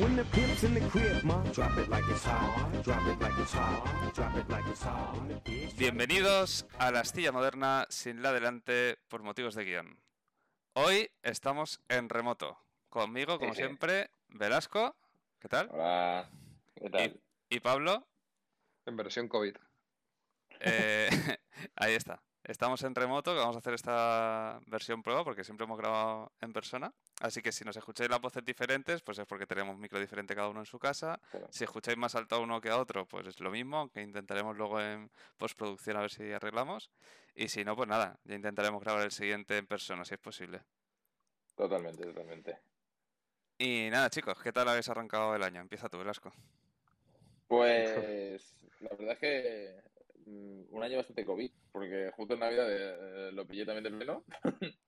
When the pimp's in the crib, ma, drop it like it's hot. Drop it like it's hot. Drop it like it's hot. When the bitch- Bienvenidos a la astilla moderna sin la delante por motivos de guion. Hoy estamos en remoto. Conmigo, como Jeje. siempre, Velasco. ¿Qué tal? Hola, ¿qué tal? Y, y Pablo. En versión COVID. Eh, ahí está. Estamos en remoto, que vamos a hacer esta versión prueba porque siempre hemos grabado en persona. Así que si nos escucháis las voces diferentes, pues es porque tenemos micro diferente cada uno en su casa. Claro. Si escucháis más alto a uno que a otro, pues es lo mismo, que intentaremos luego en postproducción a ver si arreglamos. Y si no, pues nada, ya intentaremos grabar el siguiente en persona, si es posible. Totalmente, totalmente. Y nada, chicos, ¿qué tal habéis arrancado el año? Empieza tú, Velasco. Pues la verdad es que un año bastante COVID, porque justo en Navidad eh, lo pillé también del pleno.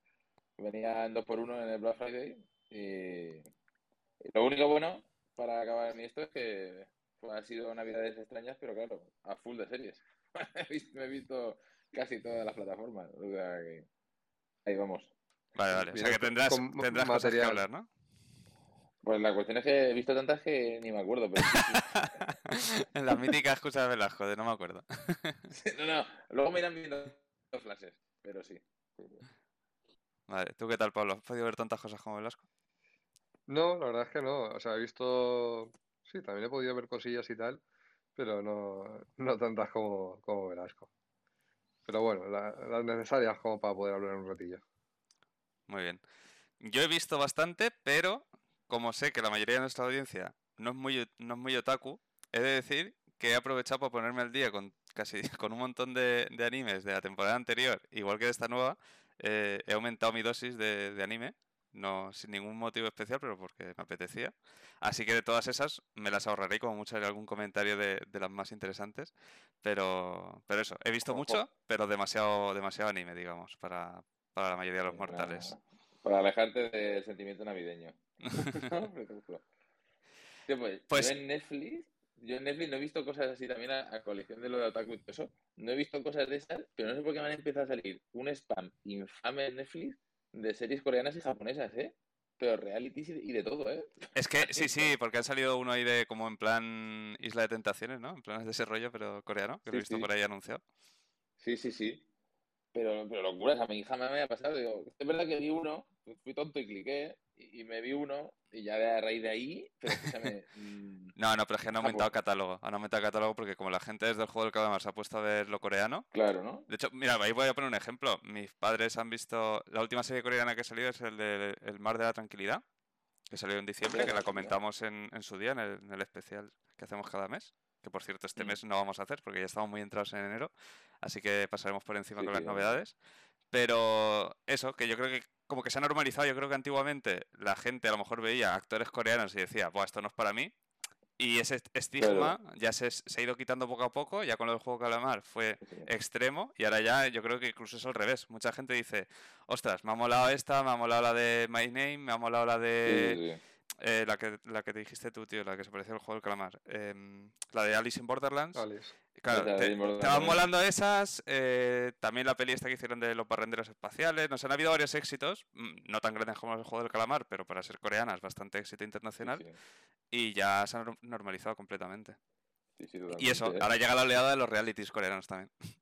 Venía en 2x1 en el Black Friday y, y lo único bueno para acabar en esto es que pues, ha sido Navidades extrañas, pero claro, a full de series. He visto- Me he visto casi todas las plataformas, o sea que ahí vamos. Vale, vale. O sea que tendrás, tendrás cosas que hablar, ¿no? Pues la cuestión es que he visto tantas que ni me acuerdo, pero sí, sí. en la mítica excusa de Velasco, de no me acuerdo. No, no, luego me irán viendo los flashes, pero sí. Vale, ¿tú qué tal, Pablo? ¿Has podido ver tantas cosas como Velasco? No, la verdad es que no. O sea, he visto. Sí, también he podido ver cosillas y tal, pero no, no tantas como, como Velasco. Pero bueno, la- las necesarias como para poder hablar un ratillo. Muy bien. Yo he visto bastante, pero como sé que la mayoría de nuestra audiencia no es muy, no es muy otaku, he de decir que he aprovechado para ponerme al día con casi con un montón de, de animes de la temporada anterior, igual que de esta nueva. eh, he aumentado mi dosis de, de anime, no sin ningún motivo especial, pero porque me apetecía. Así que de todas esas me las ahorraré como mucho haré algún comentario de, de las más interesantes. Pero, pero eso, he visto mucho, pero demasiado, demasiado anime, digamos, para, para la mayoría de los mortales. Para alejarte del sentimiento navideño. Tío, pues, Pues- yo en Netflix, yo en Netflix no he visto cosas así también a, a colección de lo de Otaku y todo eso. No he visto cosas de esas, pero no sé por qué me han empezado a salir un spam infame en Netflix de series coreanas y japonesas, ¿eh? Pero realities y de, todo, ¿eh? Es que sí, sí, porque han salido uno ahí de como en plan Isla de Tentaciones, ¿no? En plan de ese rollo, pero coreano, que lo he visto sí. por ahí anunciado. Sí, sí, sí. Pero, pero locuras, a mi jamás me ha pasado. Digo, es verdad que vi uno, fui tonto y cliqué, y, y me vi uno, y ya de a raíz de ahí, pero escúchame, mm, No, no, pero es que han Ah, aumentado pues. catálogo. Han aumentado catálogo porque como la gente desde el juego del calamar se ha puesto a ver lo coreano. claro, ¿no? De hecho, mira, ahí voy a poner un ejemplo. Mis padres han visto. La última serie coreana que ha salido es el de El Mar de la Tranquilidad, que salió en diciembre, que la comentamos en, en su día, en el, en el especial que hacemos cada mes. Que por cierto, este Mm. mes no vamos a hacer porque ya estamos muy entrados en enero. Así que pasaremos por encima Sí, con las sí, novedades. Pero eso, que yo creo que como que se ha normalizado. Yo creo que antiguamente la gente a lo mejor veía actores coreanos y decía, Buah, esto no es para mí. Y ese estigma ya se, se ha ido quitando poco a poco. Ya con lo del juego Calamar fue extremo y ahora ya yo creo que incluso es al revés. Mucha gente dice, ostras, me ha molado esta, me ha molado la de My Name, me ha molado la de... Sí, sí, sí. Eh, la, que, la que te dijiste tú, tío, la que se parecía al juego del calamar. Em, la de Alice in Borderlands. Alice. Claro, te, Alice in Borderlands te van molando esas. eh, también la peli esta que hicieron de los barrenderos espaciales. Nos han habido varios éxitos, mm, no tan grandes como el juego del calamar, pero para ser coreanas, bastante éxito internacional. Sí, sí. Y ya se han norm- normalizado completamente. Sí, sí, Y eso, ¿eh? ahora llega la oleada de los realities coreanos también.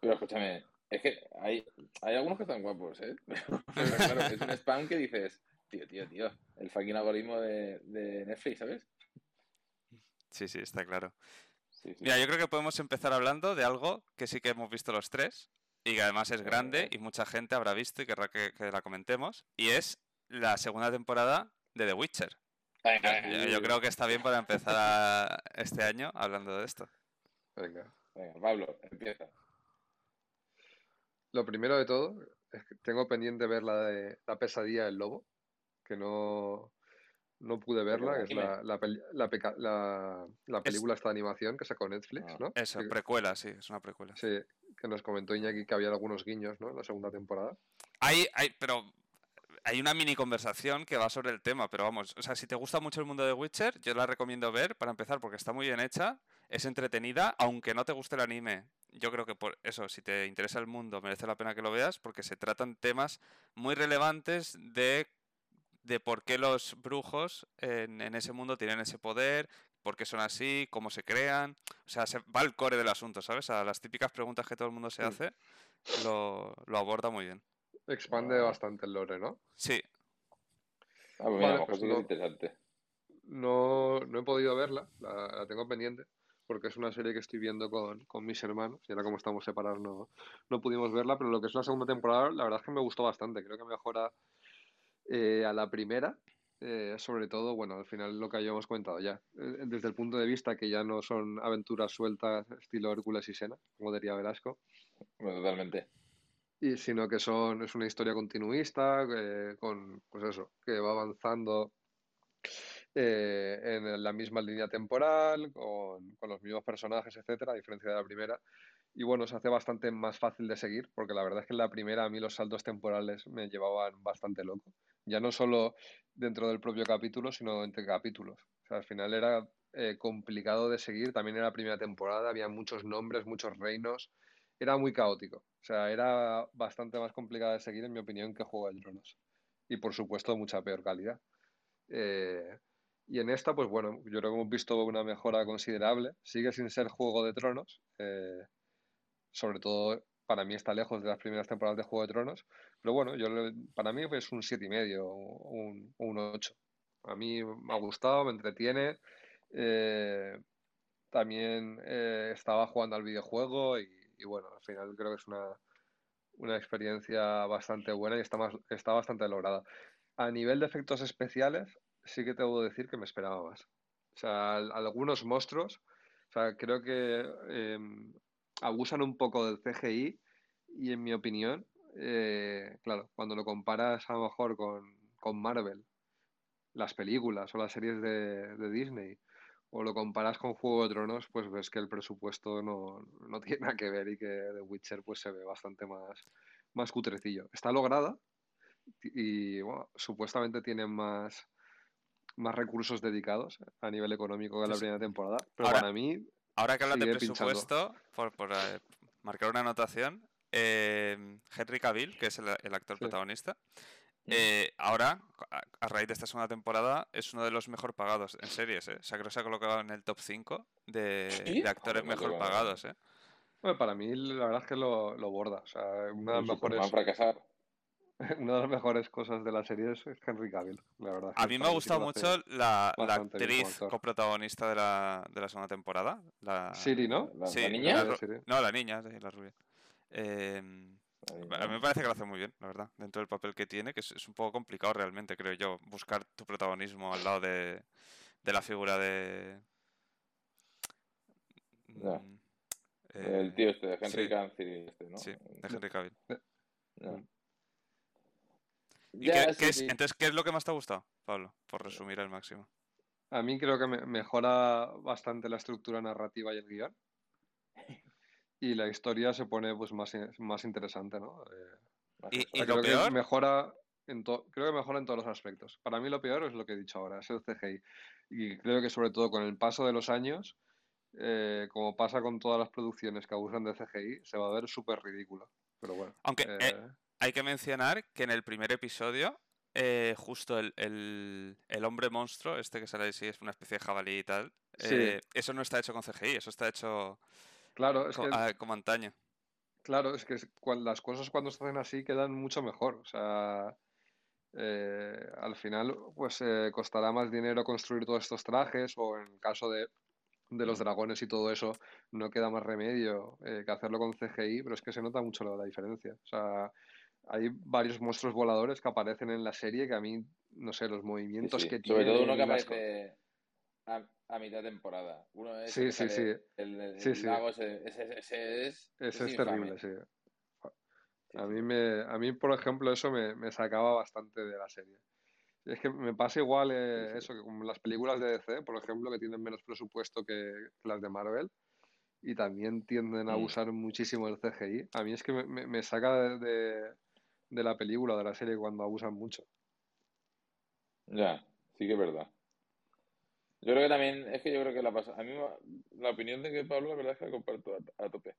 Pero escúchame, es que hay, hay algunos que están guapos, ¿eh? Pero claro, es un spam que dices, tío, tío, tío, el fucking algoritmo de, de Netflix, ¿sabes? Sí, sí, está claro. Sí, sí. Mira, yo creo que podemos empezar hablando de algo que sí que hemos visto los tres y que además es grande y mucha gente habrá visto y querrá que, que la comentemos. Y es la segunda temporada de The Witcher. Venga, Yo, venga, yo creo que está bien para empezar a- este año hablando de esto. Venga. Venga, Pablo, empieza. Lo primero de todo es que tengo pendiente ver la de La pesadilla del lobo, que no, no pude verla, que es la, la, peli- la la- la película esta de animación que sacó Netflix, Ah, ¿no? Eso, Que- precuela, sí, es una precuela. Sí, que nos comentó Iñaki que había algunos guiños, ¿no? En la segunda temporada. Hay, hay, pero hay una mini conversación que va sobre el tema, pero vamos, o sea, si te gusta mucho el mundo de Witcher, yo la recomiendo ver para empezar porque está muy bien hecha, es entretenida, aunque no te guste el anime. Yo creo que por eso, si te interesa el mundo, merece la pena que lo veas porque se tratan temas muy relevantes de de por qué los brujos en, en ese mundo tienen ese poder, por qué son así, cómo se crean. O sea, se va al core del asunto, ¿sabes? A las típicas preguntas que todo el mundo se hace, lo, lo aborda muy bien. Expande bastante el lore, ¿no? Sí, Ah, pues mira, Vale, pues es no. interesante. No, no he podido verla, la, la tengo pendiente, porque es una serie que estoy viendo con, con mis hermanos, y ahora como estamos separados no, no pudimos verla, pero lo que es la segunda temporada, la verdad es que me gustó bastante, creo que mejora eh, a la primera, eh, sobre todo, bueno, al final lo que habíamos comentado ya, eh, desde el punto de vista que ya no son aventuras sueltas estilo Hércules y Sena, como diría Velasco, Bueno, totalmente. y sino que son, es una historia continuista, eh, con, pues eso, que va avanzando eh, en la misma línea temporal, con, con los mismos personajes, etcétera, a diferencia de la primera. Y bueno, se hace bastante más fácil de seguir, porque la verdad es que en la primera a mí los saltos temporales me llevaban bastante loco. Ya no solo dentro del propio capítulo, sino entre capítulos. O sea, al final era eh, complicado de seguir, también en la primera temporada había muchos nombres, muchos reinos, era muy caótico. O sea, era bastante más complicado de seguir, en mi opinión, que Juego de Tronos. Y por supuesto, mucha peor calidad. Eh, y en esta, pues bueno, yo creo que hemos visto una mejora considerable. Sigue sin ser Juego de Tronos. eh, sobre todo, para mí está lejos de las primeras temporadas de Juego de Tronos. Pero bueno, yo para mí es un siete y medio, un, un 8. A mí me ha gustado, me entretiene. eh, también eh, estaba jugando al videojuego y, y bueno, al final creo que es una, una experiencia bastante buena y está, más, está bastante lograda. A nivel de efectos especiales, sí que tengo que decir que me esperaba más. O sea, al- algunos monstruos, o sea, creo que eh, abusan un poco del CGI y en mi opinión, eh, claro, cuando lo comparas a lo mejor con, con Marvel, las películas o las series de, de Disney, o lo comparas con Juego de Tronos, pues ves que el presupuesto no, no tiene nada que ver y que The Witcher pues se ve bastante más, más cutrecillo. Está lograda y bueno, supuestamente tienen más, más recursos dedicados a nivel económico que la primera temporada, pero ahora- para mí Ahora que hablas de presupuesto, por, por, eh, marcar una anotación, eh, Henry Cavill, que es el, el actor Sí. protagonista, eh, ahora, a, a raíz de esta segunda temporada, es uno de los mejor pagados en series. ¿eh? O sea, creo que se ha colocado en el top 5 de, ¿Sí? de actores Joder, mejor pagados. ¿eh? bueno, para mí la verdad es que lo, lo borda. O sea, una de, las Superman mejores, fracasar. una de las mejores cosas de la serie es Henry Cavill, la verdad. A mí me ha gustado mucho la, actriz coprotagonista de la, de la segunda temporada. La, Siri, ¿no? La, Sí, la la niña. No, la niña, sí, la rubia. Eh, La A mí me parece que lo hace muy bien, la verdad, dentro del papel que tiene, que es, es un poco complicado realmente, creo yo, buscar tu protagonismo al lado de, de la figura de... Ya. mm, El eh, tío este, Henry sí. Cavill, este, ¿no? Sí, de Henry Cavill. Ya. Mm. ¿Y Ya, qué, sí, qué es, sí. entonces, qué es lo que más te ha gustado, Pablo? Por resumir al máximo. A mí creo que me- mejora bastante la estructura narrativa y el guion. Y la historia se pone pues más, más interesante, ¿no? Eh, Y- lo creo que peor? mejora en creo que mejora en todos los aspectos. Para mí lo peor es lo que he dicho ahora, es el CGI. Y creo que sobre todo con el paso de los años, eh, como pasa con todas las producciones que abusan de CGI, se va a ver súper ridículo. Pero bueno. Aunque eh, eh, hay que mencionar que en el primer episodio, eh, justo el, el- el hombre monstruo, este que sale ahí, sí, es una especie de jabalí y tal, Sí. eh, eso no está hecho con CGI, eso está hecho claro, es que ah, como antaño. Claro, es que las cosas cuando se hacen así quedan mucho mejor. O sea, eh, al final, pues eh, costará más dinero construir todos estos trajes, o en el caso de, de los dragones y todo eso, no queda más remedio eh, que hacerlo con CGI, pero es que se nota mucho la, la diferencia. O sea, hay varios monstruos voladores que aparecen en la serie que a mí, no sé, los movimientos sí. que Sobre todo uno que tienen, aparece a, a mitad de temporada. Uno es Sí, sí, sí. El, el Sí, sí. lago, ese, ese, ese es, Ese es infame. terrible, sí. A mí, me, a mí, por ejemplo, eso me, me sacaba bastante de la serie. Es que me pasa igual eh, eso, que como las películas de DC, por ejemplo, que tienen menos presupuesto que, las de Marvel, y también tienden a Mm. usar muchísimo el CGI. A mí es que me, me- me saca de, de- de la película, de la serie, cuando abusan mucho. Ya, sí que es verdad. Yo creo que también, es que yo creo que la pasa. A mí me- la opinión de que Pablo, la verdad es que la comparto a, a tope.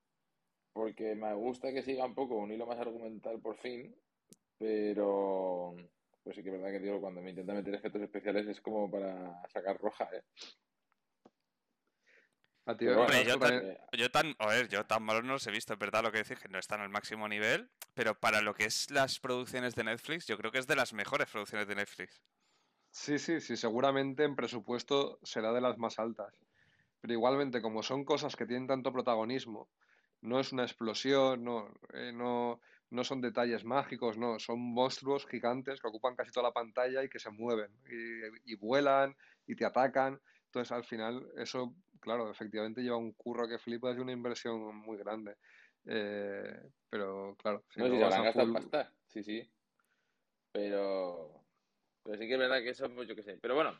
Porque me gusta que siga un poco un hilo más argumental por fin, pero pues sí que es verdad que digo, cuando me intentan meter efectos especiales es como para sacar roja, ¿eh? A ti, Pero bueno, Hombre, Velasco, yo, tan, yo tan, a ver, yo tan malo no los he visto, es verdad lo que decís, que no están al máximo nivel, pero para lo que es las producciones de Netflix, yo creo que es de las mejores producciones de Netflix. Sí, sí, sí, seguramente en presupuesto será de las más altas. Pero igualmente, como son cosas que tienen tanto protagonismo, no es una explosión, no, eh, no, no son detalles mágicos, no, son monstruos gigantes que ocupan casi toda la pantalla y que se mueven y, y vuelan y te atacan. Entonces, al final, eso, claro, efectivamente lleva un curro que flipas y una inversión muy grande. Eh, pero, claro, si No, no si se vas a full- pasta, sí, sí. Pero, pero sí que es verdad que eso, pues yo qué sé. Pero bueno,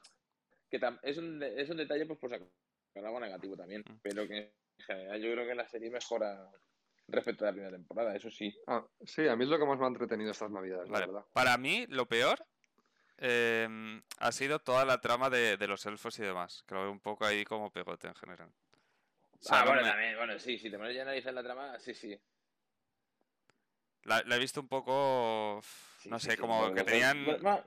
que tam- es un, de- es un detalle pues por sacar algo negativo también. Mm. Pero que en general yo creo que la serie mejora respecto a la primera temporada, eso sí. Ah, sí, a mí es lo que más me ha entretenido estas navidades, la verdad. Para mí, lo peor em, ha sido toda la trama de, de los elfos y demás, que lo veo un poco ahí como pegote en general. O sea, Ah, no bueno, me- también, bueno, sí, si te pones ya a analizar la trama, sí, sí. la, la he visto un poco, no sí, sé, sí, como que tenían... bueno,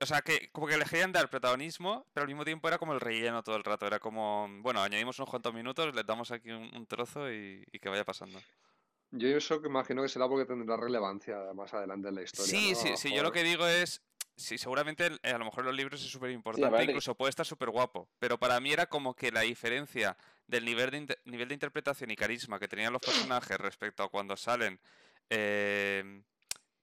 O sea, que como que le querían dar protagonismo, pero al mismo tiempo era como el relleno todo el rato. Era como, bueno, añadimos unos cuantos minutos, les damos aquí un, un trozo y, y que vaya pasando. Yo eso que imagino que será porque tendrá relevancia más adelante en la historia, Sí, ¿no? sí, sí, yo lo que digo es, sí, seguramente a lo mejor los libros es súper importante, incluso puede estar súper guapo, pero para mí era como que la diferencia del nivel de, nivel de interpretación y carisma que tenían los personajes respecto a cuando salen, eh,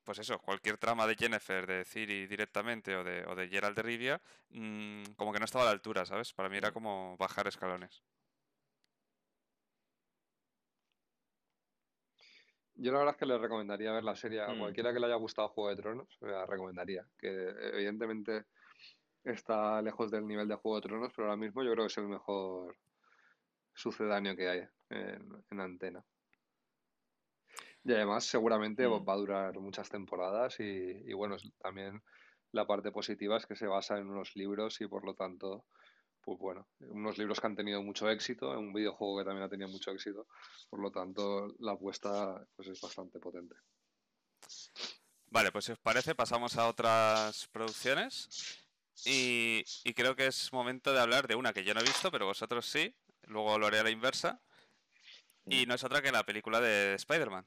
pues eso, cualquier trama de Jennifer, de Ciri directamente o de, o de Geralt de Rivia, mm, como que no estaba a la altura, ¿sabes? Para mí era como bajar escalones. Yo la verdad es que le recomendaría ver la serie a Mm. cualquiera que le haya gustado Juego de Tronos, la recomendaría. Que evidentemente está lejos del nivel de Juego de Tronos, pero ahora mismo yo creo que es el mejor sucedáneo que hay en, en antena. Y además seguramente Mm. va a durar muchas temporadas y, y bueno, también la parte positiva es que se basa en unos libros y por lo tanto, pues bueno, unos libros que han tenido mucho éxito, en un videojuego que también ha tenido mucho éxito, por lo tanto la apuesta pues es bastante potente. Vale, pues si os parece, pasamos a otras producciones. Y, y creo que es momento de hablar de una que yo no he visto, pero vosotros sí. Luego lo haré a la inversa. Y no es otra que la película de Spider-Man.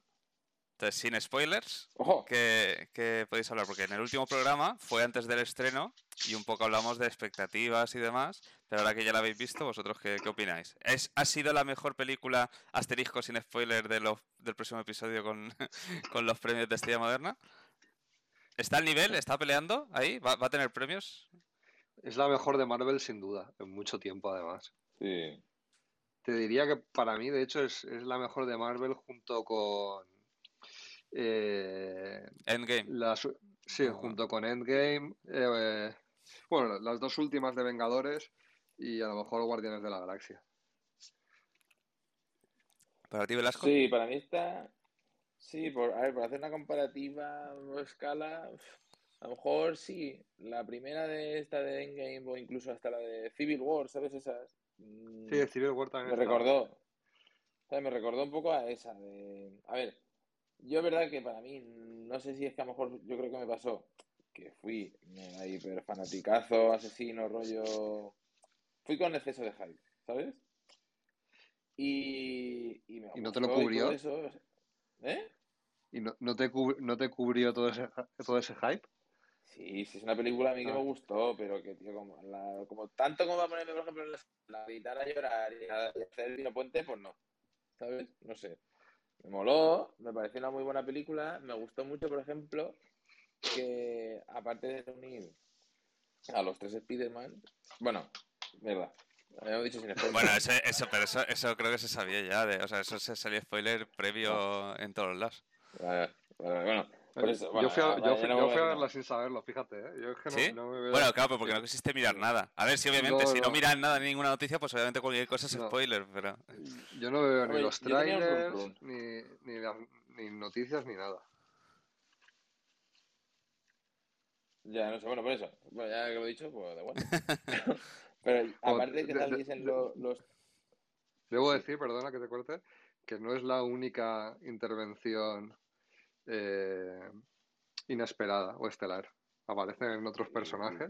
Entonces, sin spoilers, ¿qué, qué podéis hablar? Porque en el último programa fue antes del estreno y un poco hablamos de expectativas y demás. Pero ahora que ya la habéis visto, ¿vosotros qué, qué opináis? ¿Es, ¿Ha sido la mejor película asterisco sin spoiler de los, del próximo episodio con, con los premios de Estrella Moderna? ¿Está al nivel? ¿Está peleando ahí? ¿Va, va a tener premios? Es la mejor de Marvel sin duda, en mucho tiempo además. sí. Te diría que para mí, de hecho, es, es la mejor de Marvel junto con eh, Endgame. las, sí, Ah. junto con Endgame, eh, bueno, las dos últimas de Vengadores y a lo mejor Guardianes de la Galaxia. ¿Para ti, Velasco? Sí, para mí está. Sí, por, a ver, por hacer una comparativa o escala, a lo mejor sí. La primera de esta de Endgame o incluso hasta la de Civil War, ¿sabes? Esas. mm, Sí, Civil War también me está- recordó. Me recordó un poco a esa de. A ver, yo es verdad que para mí, no sé si es que a lo mejor yo creo que me pasó que fui mega hiper fanaticazo, asesino, rollo. Fui con exceso de hype, ¿sabes? Y, y me ¿Y no te lo cubrió? eso. ¿Eh? ¿Y no, no te, no te cubrió todo ese, todo ese hype? Sí, sí, es una película a mí que Ah. me gustó, pero que, tío, como, la- como tanto como va a ponerme, por ejemplo, en la, la gritar a llorar y a hacer el vino puente, pues no. ¿Sabes? No sé. Me moló, me pareció una muy buena película. Me gustó mucho, por ejemplo, que aparte de reunir a los tres Spider-Man, bueno, verdad, habíamos dicho sin spoiler. Bueno, ese- eso, pero eso, eso creo que se sabía ya. De, o sea, eso se salió spoiler previo en todos los lados. Vale, vale, bueno, yo bueno, fui a, vale, yo ya fui- no yo voy fui a a- verla sin saberlo, fíjate, ¿eh? Yo es que no, ¿Sí? no me veo- Bueno, claro, pero porque no quisiste mirar nada. A ver, si obviamente, No, si no no. miras nada, ni ninguna noticia, pues obviamente cualquier cosa es No. spoiler, pero... Yo no veo ni los trailers, rum ni, ni, las- ni noticias, ni nada. Ya, no sé, bueno, por eso. Bueno, ya que lo he dicho, pues da igual. Pero aparte de que de- de- saliesen de- lo- los... Debo decir, perdona que te corte, que no es la única intervención eh, inesperada o estelar aparecen en otros personajes.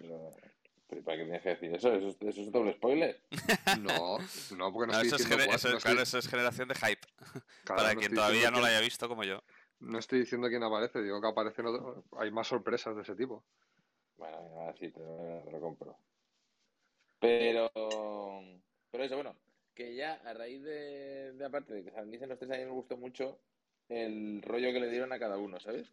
¿para qué tienes que decir eso? ¿Eso, es- eso es doble spoiler? No, no, porque no, No, estoy eso, es, diciendo cuál- eso- no estoy- claro, eso es generación de hype. claro, para no quien todavía no lo haya visto como yo. No estoy diciendo quién aparece, digo que aparecen otro- hay más sorpresas de ese tipo. Bueno, venga, sí, te lo, te lo compro. Pero, pero eso, bueno, que ya a raíz de, de aparte de que saliesen los tres, a mí me gustó mucho el rollo que le dieron a cada uno, ¿sabes?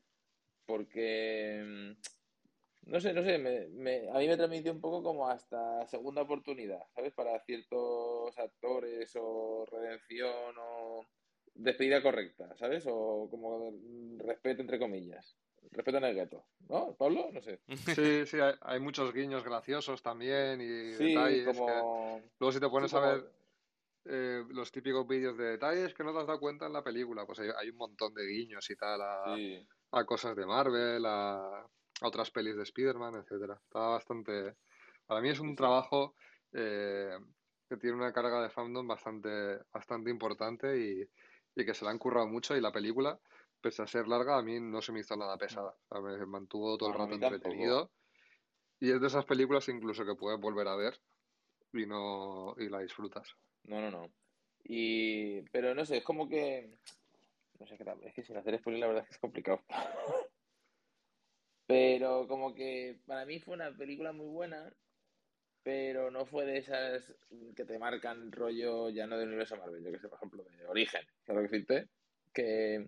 Porque, mm, no sé, no sé, me, me- a mí me transmitió un poco como hasta segunda oportunidad, ¿sabes? Para ciertos actores o redención o despedida correcta, ¿sabes? O como respeto entre comillas. Respeto en el gato, ¿no? ¿Pablo? No sé. Sí, sí, hay, hay muchos guiños graciosos también y Sí, detalles. que- como... Luego si te pones sí, a ver eh, los típicos vídeos de detalles que no te has dado cuenta en la película, pues hay, hay un montón de guiños y tal a, Sí, a cosas de Marvel, a, a otras pelis de Spider-Man, etcétera. Está bastante... Para mí es un Sí, trabajo eh, que tiene una carga de fandom bastante, bastante importante y, y que se la han currado mucho y la película, pese a ser larga, a mí no se me hizo nada pesada. O sea, me mantuvo todo el rato entretenido. Y es de esas películas incluso que puedes volver a ver y no y la disfrutas. No, no, no. Y, pero no sé, es como que, no sé qué tal, es que sin hacer spoiler la verdad es que es complicado. Pero como que para mí fue una película muy buena, pero no fue de esas que te marcan rollo ya no del universo Marvel, yo que sé, por ejemplo, de Origen, ¿sabes lo que decirte? Que,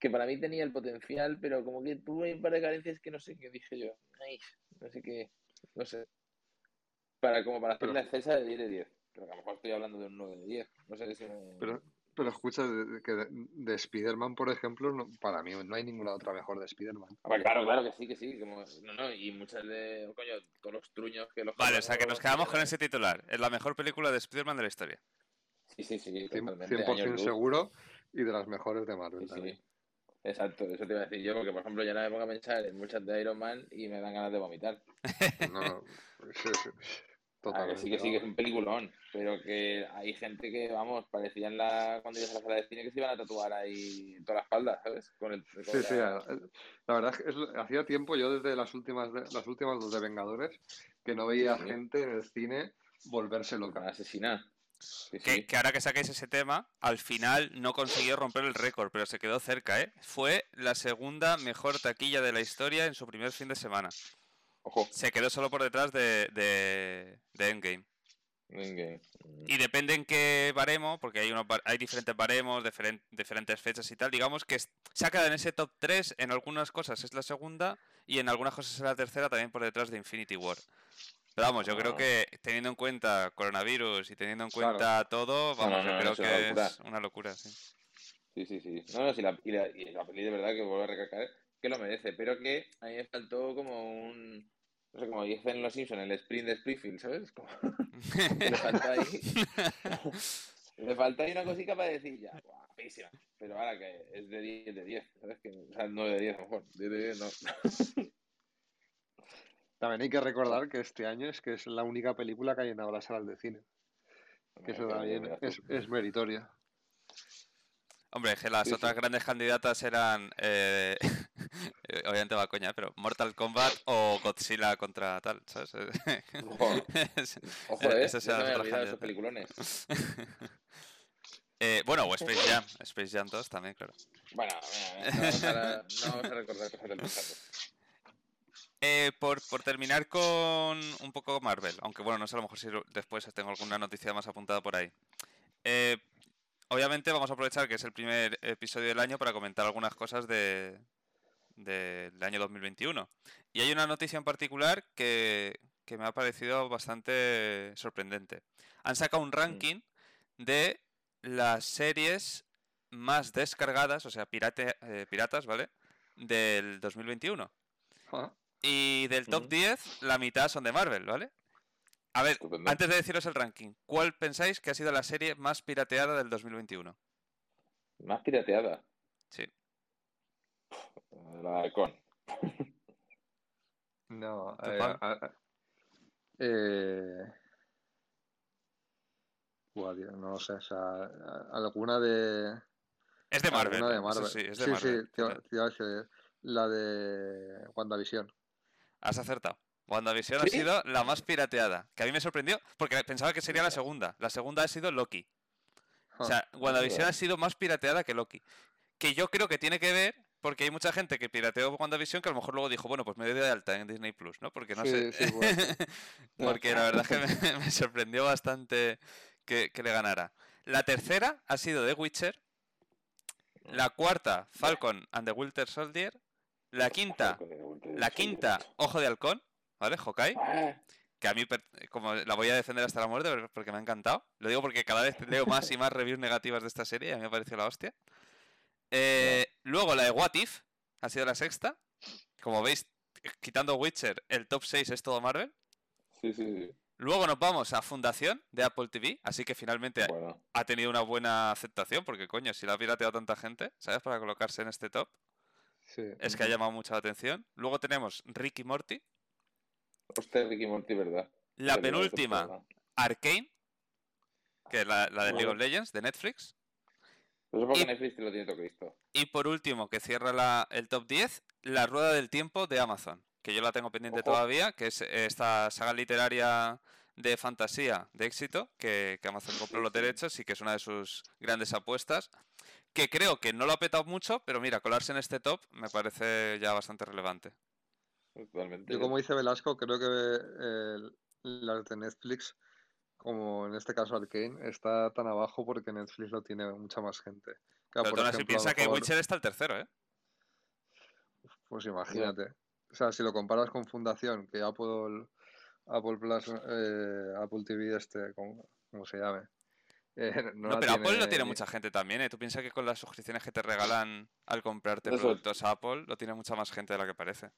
que para mí tenía el potencial, pero como que tuve un par de carencias que no sé qué dije yo. Ay, no sé qué, no sé. Para, como para hacer Pero- la excelsa de 10 de 10. Pero que a lo mejor estoy hablando de un 9 de 10. No sé si me... Pero, pero escucha, que de, de Spider-Man, por ejemplo, no- para mí no hay ninguna otra mejor de Spider-Man. Ah, claro, claro que sí, que sí. Como... No, no, y muchas de... Coño, todos los truños que los... Vale, o sea que nos quedamos con ese titular. Es la mejor película de Spider-Man de la historia. Sí, sí, sí, Cien- totalmente. 100% años luz. seguro y de las mejores de Marvel Sí, también. sí. Exacto, eso te iba a decir yo, porque por ejemplo ya no me pongo a pensar en muchas de Iron Man y me dan ganas de vomitar. No, no, sí, sí, Ah, sí, que sí, que es un peliculón, pero que hay gente que, vamos, parecían la, cuando ibas a la sala de cine que se iban a tatuar ahí toda la espalda, ¿sabes? Con el, con Sí, sí, la- eh, la verdad es que es- hacía tiempo yo desde las últimas de- las últimas dos de Vengadores que no veía Sí. gente en el cine volverse loca. la asesina. Sí, Que, sí. que ahora que saquéis ese tema, al final no consiguió romper el récord, pero se quedó cerca, ¿eh? Fue la segunda mejor taquilla de la historia en su primer fin de semana. Ojo, Se quedó solo por detrás de, de, de Endgame. Endgame. Y depende en qué baremo, porque hay, unos, hay diferentes baremos, diferen- diferentes fechas y tal. Digamos que se ha quedado en ese top 3, en algunas cosas es la segunda y en algunas cosas es la tercera, también por detrás de Infinity War. Pero vamos, yo creo Ah. que teniendo en cuenta coronavirus y teniendo en Claro. cuenta todo, vamos, no, yo no, creo que es una locura, sí. Sí, sí, sí. No, no, sí, la, y, la, y la peli de verdad que vuelvo a recalcar que lo merece, pero que a mí me faltó como un. No sé, como dicen los Simpsons, el sprint de Springfield, ¿sabes? Como le falta ahí. le falta ahí una cosita para decir ya, guapísima. Pero ahora que es de 10 de 10, ¿sabes? Que, o sea, 9 de 10 a lo mejor. 10 de 10 no. También hay que recordar que este año es que es la única película que ha llenado las salas de cine. Que eso también es, es meritoria. Hombre, que las Sí, sí. otras grandes candidatas eran, eh, obviamente va coña, pero Mortal Kombat o Godzilla contra tal, ¿sabes? Ojo. Ojo, Eh, se eran me olvidado esos peliculones. Eh, bueno, o Space Jam, Space Jam 2 también, claro. Bueno, mira, no vamos a, no vamos a recordar cosas del pasado. Eh, por, por terminar con un poco Marvel, aunque bueno, no sé, a lo mejor si después tengo alguna noticia más apuntada por ahí. Eh, obviamente vamos a aprovechar que es el primer episodio del año para comentar algunas cosas de, del año 2021. Y hay una noticia en particular que, que me ha parecido bastante sorprendente. Han sacado un ranking de las series más descargadas, o sea, pirate- eh, piratas, ¿vale? Del 2021. Ah, Y del top Ujú. 10, la mitad son de Marvel, ¿vale? A ver, Estupendo. antes de deciros el ranking, ¿cuál pensáis que ha sido la serie más pirateada del 2021? Más pirateada. Sí. La de Halcón. No, ¿Tú, eh, Juan? a- a- eh, no lo sé, o sea, a- alguna de... Es de Marvel. de Marvel. sí, es de sí, Marvel. sí, la de WandaVision. Has acertado. WandaVision ha ¿Sí? sido la más pirateada. Que a mí me sorprendió porque pensaba que sería la segunda. La segunda ha sido Loki. O sea, WandaVision Anda. ha sido más pirateada que Loki. Que yo creo que tiene que ver porque hay mucha gente que pirateó WandaVision que a lo mejor luego dijo, bueno, pues me doy de alta en Disney Plus, ¿no? Porque no Sí, sé. sí, ser. porque la verdad es que me, me sorprendió bastante que, que le ganara. La tercera ha sido The Witcher. La cuarta, Falcon and the Winter Soldier. La quinta, la quinta, Ojo de Halcón, ¿vale? Hawkeye Ah, que a mí, como la voy a defender hasta la muerte porque me ha encantado. Lo digo porque cada vez leo más y más reviews negativas de esta serie y a mí me ha parecido la hostia. Eh, luego la de What If ha sido la sexta. Como veis, quitando Witcher, el top 6 es todo Marvel. Sí, sí, sí. Luego nos vamos a Fundación de Apple TV, así que finalmente Bueno, ha tenido una buena aceptación, porque coño, si la ha pirateado tanta gente, ¿sabes? Para colocarse en este top, Sí. es que ha llamado mucha atención. Luego tenemos Ricky Morty, hostia, Ricky Morty, ¿verdad? la penúltima. Arcane, que es la, la de League of. Legends, de Netflix. Y- Netflix lo tiene todo visto. Y por último, que cierra la- el top 10, La Rueda del Tiempo de Amazon, que yo la tengo pendiente Ojo. todavía, que es esta saga literaria de fantasía de éxito, que, que Amazon compró los derechos y que es una de sus grandes apuestas, que creo que no lo ha petado mucho, pero mira, colarse en este top me parece ya bastante relevante. Totalmente. Yo como dice Velasco, creo que eh, las de Netflix, como en este caso Arcane, está tan abajo porque Netflix lo tiene mucha más gente. Claro, Pero por ejemplo, lo piensa que Witcher está el tercero, ¿eh? Pues imagínate. O sea, si lo comparas con Fundación, que Apple, Apple Plus, eh, Apple TV, este, como, como se llame. eh, no, No, pero Apple lo tiene mucha gente también, ¿eh? Tú piensas que con las suscripciones que te regalan al comprarte Eso- productos Apple, lo tiene mucha más gente de la que parece.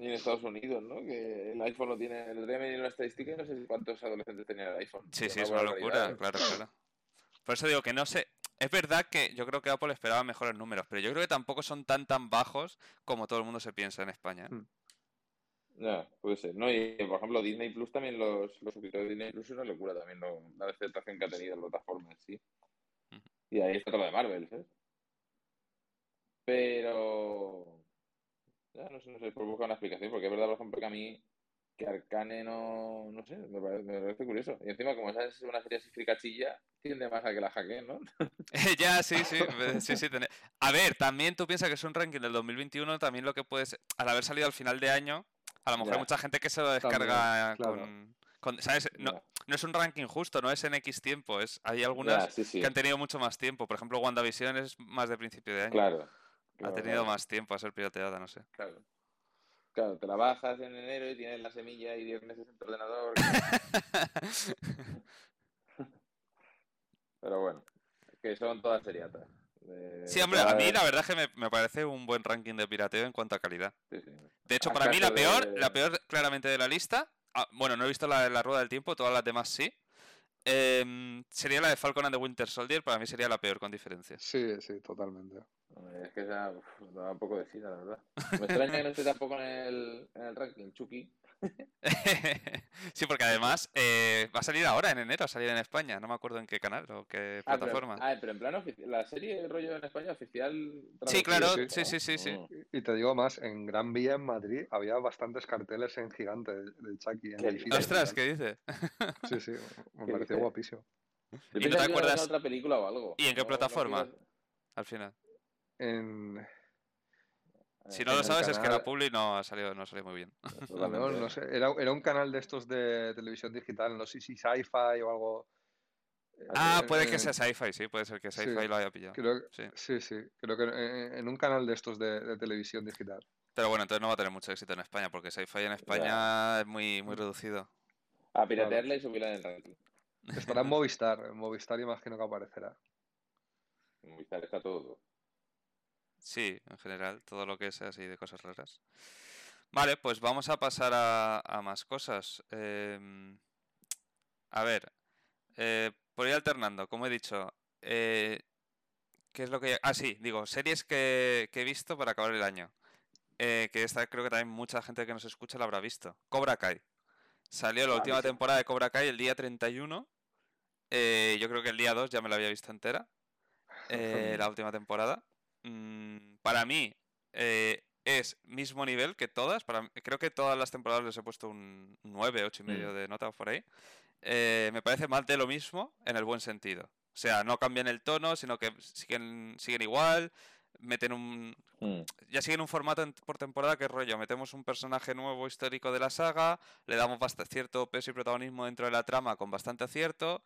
Y en Estados Unidos, ¿no? Que el iPhone lo tiene. El otro día me una estadística y no sé cuántos adolescentes tenían el iPhone. Sí, sí, es una locura, ¿eh? claro, claro. Por eso digo que no sé. Es verdad que yo creo que Apple esperaba mejores números, pero yo creo que tampoco son tan tan bajos como todo el mundo se piensa en España. ¿eh? Mm. Ya, puede ser. No, y por ejemplo, Disney Plus también, los, los suscriptores de Disney Plus es una locura también, ¿no? la aceptación que ha tenido la plataforma en sí. Ujú. Y ahí está todo lo de Marvel, ¿sabes? Pero. Ya, no sé, no sé, por buscar una explicación, porque es verdad, por ejemplo, que a mí, que Arcane no. No sé, me parece, me parece curioso. Y encima, como esa es una serie así fricachilla, tiende más a que la hackeen, ¿no? ya, sí, sí, eh, sí, sí. A ver, también tú piensas que es un ranking del 2021, también lo que puedes, al haber salido al final de año, a lo mejor hay mucha gente que se lo También, descarga claro. con, con- ¿sabes? No, no es un ranking justo, no es en X tiempo, es hay algunas ya, sí, sí. que han tenido mucho más tiempo. Por ejemplo, WandaVision es más de principio de año. Claro. Ha tenido más tiempo a ser pirateada, no sé. Claro. Claro, te la bajas en enero y tienes la semilla y 10 meses en tu ordenador. Pero bueno, que son todas seriatas. De- Sí, hombre, a mí la verdad es que me, me parece un buen ranking de pirateo en cuanto a calidad. sí, sí. De hecho, A para mí la peor, de- la peor claramente de la lista, ah, bueno, no he visto la de la Rueda del Tiempo, todas las demás sí, em, sería la de Falcon and the Winter Soldier, para mí sería la peor con diferencia. Sí, sí, totalmente. Es que uf, da un poco de sida, la verdad. Me extraña que no esté tampoco en el, en el ranking, Chucky. sí, porque además eh, va a salir ahora, en enero, a salir en España, no me acuerdo en qué canal o qué Ah, pero, plataforma. ah, pero en plan oficial, la serie rollo en España oficial. Sí, claro, sí, sí, sí, sí. Mm. Y te digo más, en Gran Vía, en Madrid, había bastantes carteles en gigante de, de Chucky en ¿Qué el. Ostras, ¿qué dice? tal. Sí, sí, me ¿Qué pareció dices? guapísimo. ¿Y no te acuerdas- otra película o algo. ¿Y en qué No- no plataforma? Al final. En, Si Eh, no lo sabes es que la Publi no ha salido, no salió muy bien. totalmente. no, no sé, era, era un canal de estos de televisión digital, no sé si Sci-Fi o algo. Ah, en- puede que sea Sci-Fi, sí, puede ser que Sí. Sci-Fi lo haya pillado. Creo, Sí. sí, sí, creo que en, en un canal de estos de, de televisión digital. Pero bueno, entonces no va a tener mucho éxito en España, porque Sci-Fi en España es muy, muy reducido. A piratearla y subirla en el ranking. Estará en Movistar, en Movistar imagino que aparecerá. En Movistar está todo. Sí, en general, todo lo que es así de cosas raras. Vale, pues vamos a pasar a, a más cosas. Em, a ver, eh, por ir alternando, como he dicho, eh, ¿qué es lo que... Ah, sí, digo, series que, que he visto para acabar el año. Eh, que esta creo que también mucha gente que nos escucha la habrá visto. Cobra Kai. Salió la Ah, última temporada de Cobra Kai el día 31. Eh, yo creo que el día 2 ya me la había visto entera. eh, la última temporada. Mm, para mí, eh, es mismo nivel que todas. Para, creo que todas las temporadas les he puesto un 9, 8 y medio Mm. de nota por ahí. Eh, me parece más de lo mismo en el buen sentido. O sea, no cambian el tono, sino que siguen, siguen igual, meten un, Mm. ya siguen un formato en- por temporada que es rollo, metemos un personaje nuevo histórico de la saga, le damos bast- cierto peso y protagonismo dentro de la trama con bastante acierto,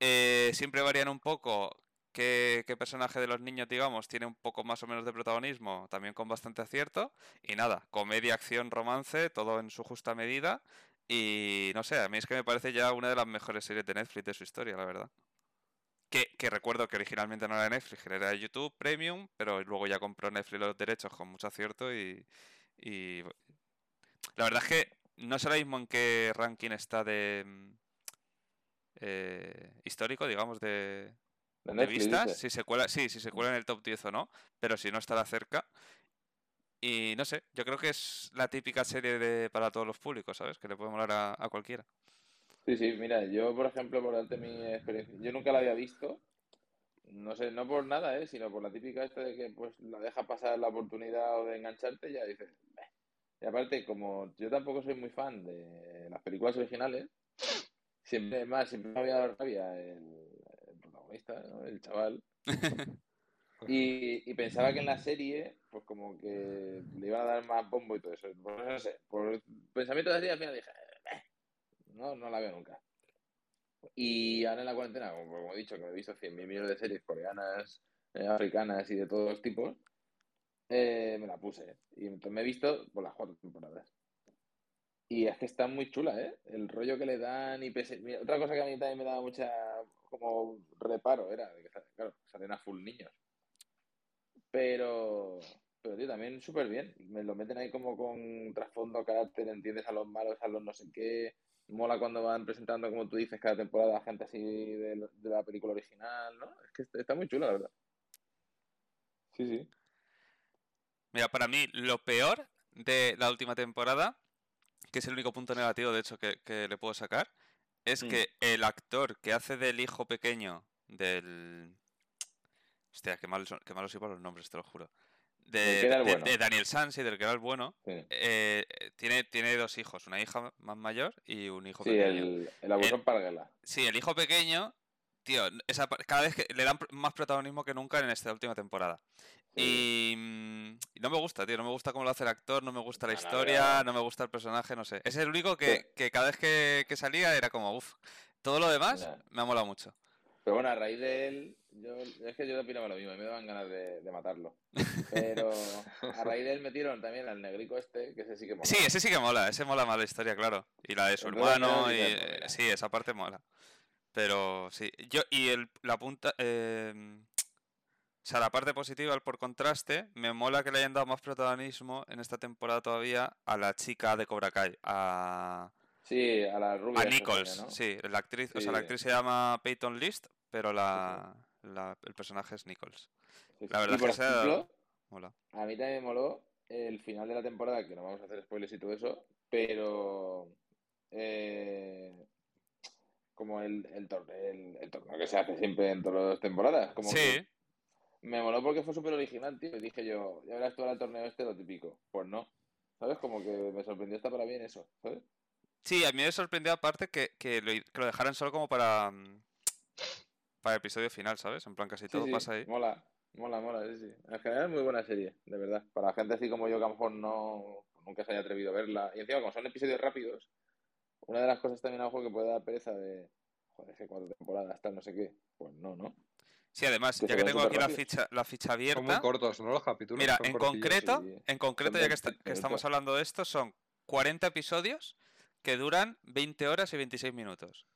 eh, siempre varían un poco qué, personaje de los niños, digamos, tiene un poco más o menos de protagonismo, también con bastante acierto, y nada, comedia, acción, romance, todo en su justa medida, y no sé, a mí es que me parece ya una de las mejores series de Netflix de su historia, la verdad. Que, recuerdo que originalmente no era Netflix, era YouTube Premium, pero luego ya compró Netflix los derechos con mucho acierto y, y la verdad es que no sé ahora mismo en qué ranking está de mm, eh, histórico, digamos, de, De de vistas, dice. si se cuela, sí, si se cuela en el top 10 o no, pero si no estará cerca. Y no sé, yo creo que es la típica serie de, para todos los públicos, ¿sabes? Que le puede molar a, a cualquiera. Sí, sí, mira, yo por ejemplo, por darte mi experiencia, yo nunca la había visto, no sé, no por nada, ¿eh? sino por la típica esta de que pues la deja pasar la oportunidad o de engancharte, ya dices, "Beh". Y aparte, como yo tampoco soy muy fan de las películas originales, siempre más, siempre me había dado rabia el, el protagonista, ¿no? El chaval, y, y pensaba que en la serie, pues como que le iban a dar más bombo y todo eso. Pues no sé, por pensamiento de así, al final dije, "Beh". no, no la veo nunca. Y ahora en la cuarentena, como, como he dicho, que me he visto 100.000 millones de series coreanas, eh, africanas y de todos tipos, eh, me la puse. Y entonces me he visto por las cuatro temporadas. Y es que está muy chula, ¿eh? El rollo que le dan y pese... Mira, otra cosa que a mí también me daba mucha como reparo era de que, claro, salen a full niños. Pero, pero tío, también súper bien. Me lo meten ahí como con trasfondo, carácter, entiendes a los malos, a los no sé qué. Mola cuando van presentando, como tú dices, cada temporada gente así de, de la película original, ¿no? Es que está, está muy chula, la verdad. Sí, sí. Mira, para mí lo peor de la última temporada, que es el único punto negativo de hecho que, que le puedo sacar, es Mm. que el actor que hace del hijo pequeño del... Hostia, qué son- qué malos iban los nombres, te lo juro. De, de- bueno. de Daniel Sansi, del que era el bueno, Sí, eh, eh, tiene, tiene dos hijos, una hija más mayor y un hijo Sí, pequeño. el, el abusón Parguela. Sí, el hijo pequeño, tío, esa, cada vez que le dan más protagonismo que nunca en esta última temporada. Y, mm, y no me gusta, tío, no me gusta cómo lo hace el actor, no me gusta la historia, no me gusta el personaje, no sé. Es el único que, que cada vez que, que salía era como, uff. Todo lo demás me ha molado mucho. Pero bueno, a raíz de él, yo, es que yo opinaba lo mismo, me daban ganas de, de matarlo. Pero a raíz de él metieron también al negrico este, que ese sí que mola. Sí, ese sí que mola, ese mola más la historia, claro. Y la de su Entonces, hermano, y, dices, pues eh, sí, esa parte mola. Pero sí, yo, y el, la punta, eh, o sea, la parte positiva, el por contraste, me mola que le hayan dado más protagonismo en esta temporada todavía a la chica de Cobra Kai, a, Sí, a la rubia. a Nichols, sí, la actriz, o sea, la actriz se llama Peyton List, pero la, la- el personaje es Nichols. La verdad y por es que ejemplo, Mola. a mí también me moló el final de la temporada, que no vamos a hacer spoilers y todo eso, pero eh, como el, el, el, el torneo que se hace siempre en todas las temporadas. Como Sí, que me moló porque fue súper original, tío. Y dije yo, ya verás tú ahora el torneo este lo típico. Pues no. ¿Sabes? Como que me sorprendió hasta para bien eso, ¿sabes? sí, a mí me sorprendió aparte que, que lo, hi- que lo dejaran solo como para, mm, para el episodio final, ¿sabes? En plan, casi Sí, todo sí, pasa ahí. mola, mola, mola, sí, sí. En general es muy buena serie, de verdad. Para gente así como yo que a lo mejor no, nunca se haya atrevido a verla. Y encima, como son episodios rápidos, una de las cosas también a mejor que puede dar pereza de, joder, que cuatro temporadas, tal, no sé qué. Pues no, ¿no? Sí, además, Que ya que tengo aquí la ficha, la ficha Son muy abierta, cortos, ¿no? Los capítulos mira, son en concreto, sí. en concreto, ya que, esta- 20 que estamos hablando de esto, son 40 episodios que duran 20 horas y 26 minutos.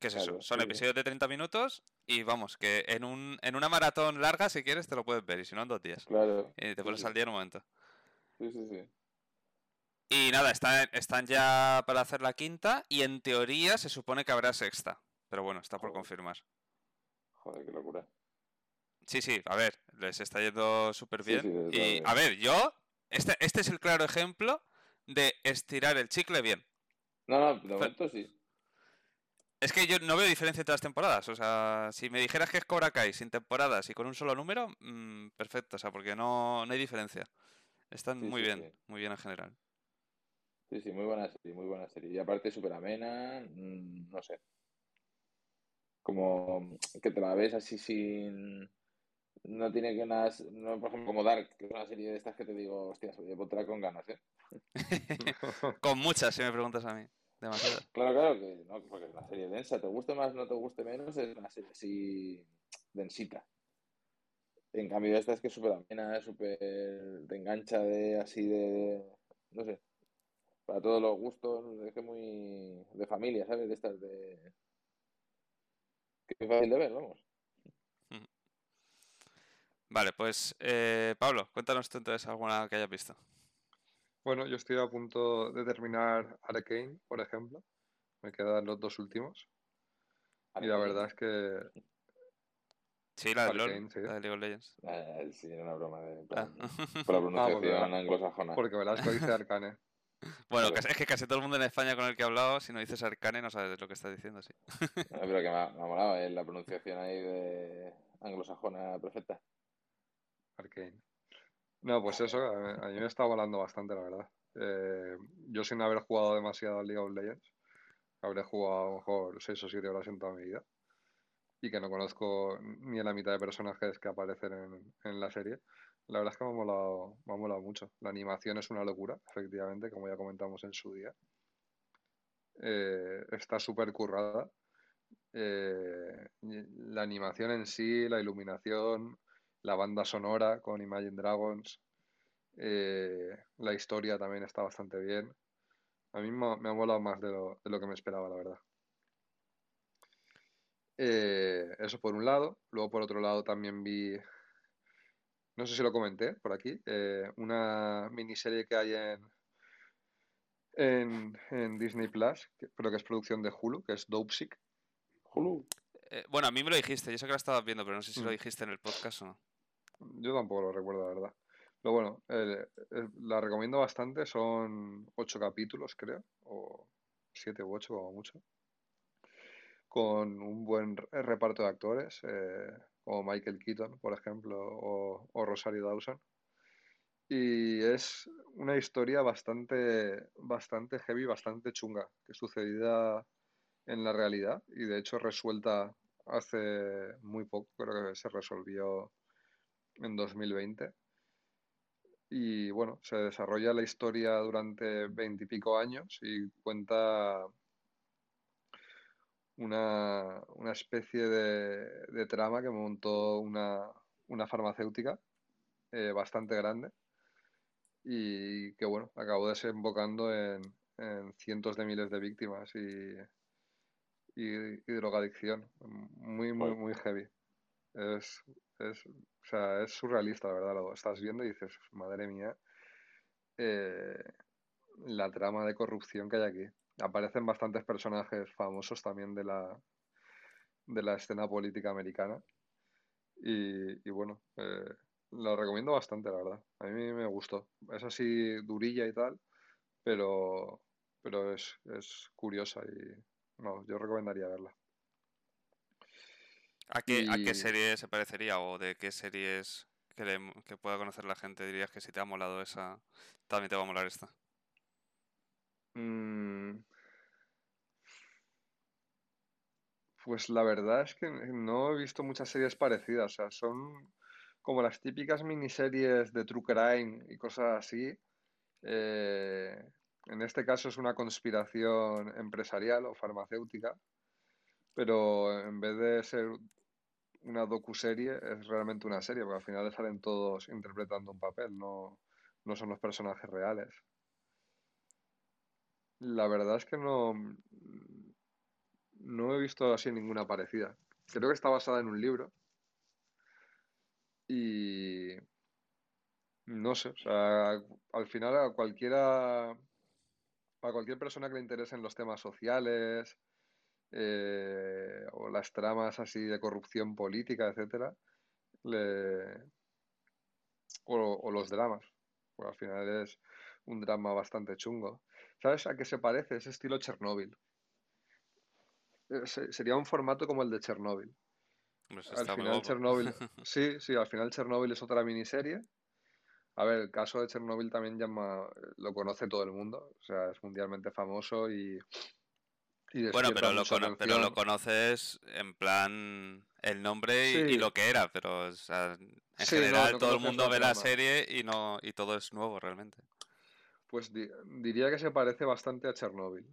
¿Qué es eso? Son sí. episodios de 30 minutos y vamos, que en, un, en una maratón larga, si quieres, te lo puedes ver, y si no, en dos días. Claro. Y te pones sí. al día en un momento. Sí, sí, sí. Y nada, están, están ya para hacer la quinta y en teoría se supone que habrá sexta. Pero bueno, está por Joder. confirmar. Joder, qué locura. Sí, sí, a ver, les está yendo súper bien. sí, y a ver, yo, este, este es el claro ejemplo de estirar el chicle bien. No, no, de momento sí. Es que yo no veo diferencia entre las temporadas. O sea, si me dijeras que es Cobra Kai sin temporadas y con un solo número, mm, perfecto. O sea, porque no, no hay diferencia. Están Sí, muy bien, muy bien en general. Sí, sí, muy buena serie, muy buena serie. Y aparte súper amena, mm, no sé. Como que te la ves así sin... No tiene que nada... No, por ejemplo, como Dark, que es una serie de estas que te digo, hostias, oye, ponte con ganas, ¿eh? Con muchas, si me preguntas a mí. Demasiado. Claro, claro, que no, porque es una serie densa. Te guste más, no te guste menos, es una serie así densita. En cambio, esta es que es súper amena, súper... te engancha de así de... no sé. Para todos los gustos, es que muy de familia, ¿sabes? De estas de... Que es fácil de ver, vamos. Vale, pues eh, Pablo, cuéntanos tú entonces alguna que hayas visto. Bueno, yo estoy a punto de terminar Arcane, por ejemplo. Me quedan los dos últimos. Y la verdad es que Sí, la de LOL, Arcane, sí. la de League of Legends. Ah, sí, era una broma de... Ah. Por la Ah, pronunciación porque- anglosajona. porque Velasco dice Arcane. Bueno, es que casi todo el mundo en España con el que he hablado, si no dices Arcane, no sabes lo que está diciendo, sí. Ah, Pero que me ha, me ha molado, ¿eh? La pronunciación ahí de anglosajona perfecta. Arcane. No, pues eso, a mí, a mí me está volando bastante, la verdad. Eh, yo sin haber jugado demasiado a League of Legends, habré jugado a lo mejor 6 o 7 horas en toda mi vida y que no conozco ni a la mitad de personajes que aparecen en, en la serie. La verdad es que me ha molado, mucho. La animación es una locura, efectivamente, como ya comentamos en su día. Eh, está súper currada. Eh, la animación en sí, la iluminación, la banda sonora con Imagine Dragons, eh, la historia también está bastante bien. A mí me ha molado más de lo, de lo que me esperaba, la verdad. Eh, eso por un lado. Luego por otro lado también vi, no sé si lo comenté por aquí, eh, una miniserie que hay en, en, en Disney Plus, que- pero que es producción de Hulu, que es Dopesick. Hulu. Eh, bueno, a mí me lo dijiste, yo sé que la estabas viendo, pero no sé si lo Mm. dijiste en el podcast o no. Yo tampoco lo recuerdo, la verdad. Pero bueno, eh, eh, la recomiendo bastante. Son ocho capítulos, creo, o siete u ocho, como mucho. Con un buen re- reparto de actores, eh, como Michael Keaton, por ejemplo, o, o Rosario Dawson. Y es una historia bastante, bastante heavy, bastante chunga, que sucedida en la realidad y de hecho resuelta hace muy poco, creo que se resolvió en 2020. Y bueno, se desarrolla la historia durante veintipico años y cuenta una, una especie de, de trama que montó una, una farmacéutica eh, bastante grande y que bueno, acabó desembocando en, en cientos de miles de víctimas y, y, y drogadicción. Muy, muy, muy heavy. Es, es, o sea, es surrealista, la verdad. Lo estás viendo y dices, madre mía, eh, la trama de corrupción que hay aquí. Aparecen bastantes personajes famosos también de la, de la escena política americana. Y, y bueno, eh, lo recomiendo bastante, la verdad. A mí me gustó. Es así durilla y tal, pero, pero es, es curiosa y no, yo recomendaría verla. ¿A qué, a qué serie se parecería o de qué series que, le- que pueda conocer la gente dirías que si te ha molado esa, también te va a molar esta? Mm, Pues la verdad es que no he visto muchas series parecidas, o sea, son como las típicas miniseries de True Crime y cosas así. Eh, en este caso es una conspiración empresarial o farmacéutica, pero en vez de ser una docuserie es realmente una serie, porque al final salen todos interpretando un papel, no, no son los personajes reales. La verdad es que no, no he visto así ninguna parecida. Creo que está basada en un libro. Y no sé, o sea, al final a cualquiera, a cualquier persona que le interesen los temas sociales eh, o las tramas así de corrupción política, etcétera, le, o, o los dramas, porque al final es un drama bastante chungo. ¿Sabes a qué se parece? Es estilo Chernóbil. Eh, se- Sería un formato como el de Chernóbil. Pues Al final. Chernóbil, sí, sí, al final Chernóbil es otra miniserie. A ver, el caso de Chernobyl también llama, lo conoce todo el mundo, o sea, es mundialmente famoso y, y Bueno, pero lo, cono- pero lo conoces en plan el nombre y, lo que era, pero o sea, en sí, general no todo el mundo ve la serie y no y todo es nuevo realmente. Pues di- diría que se parece bastante a Chernobyl,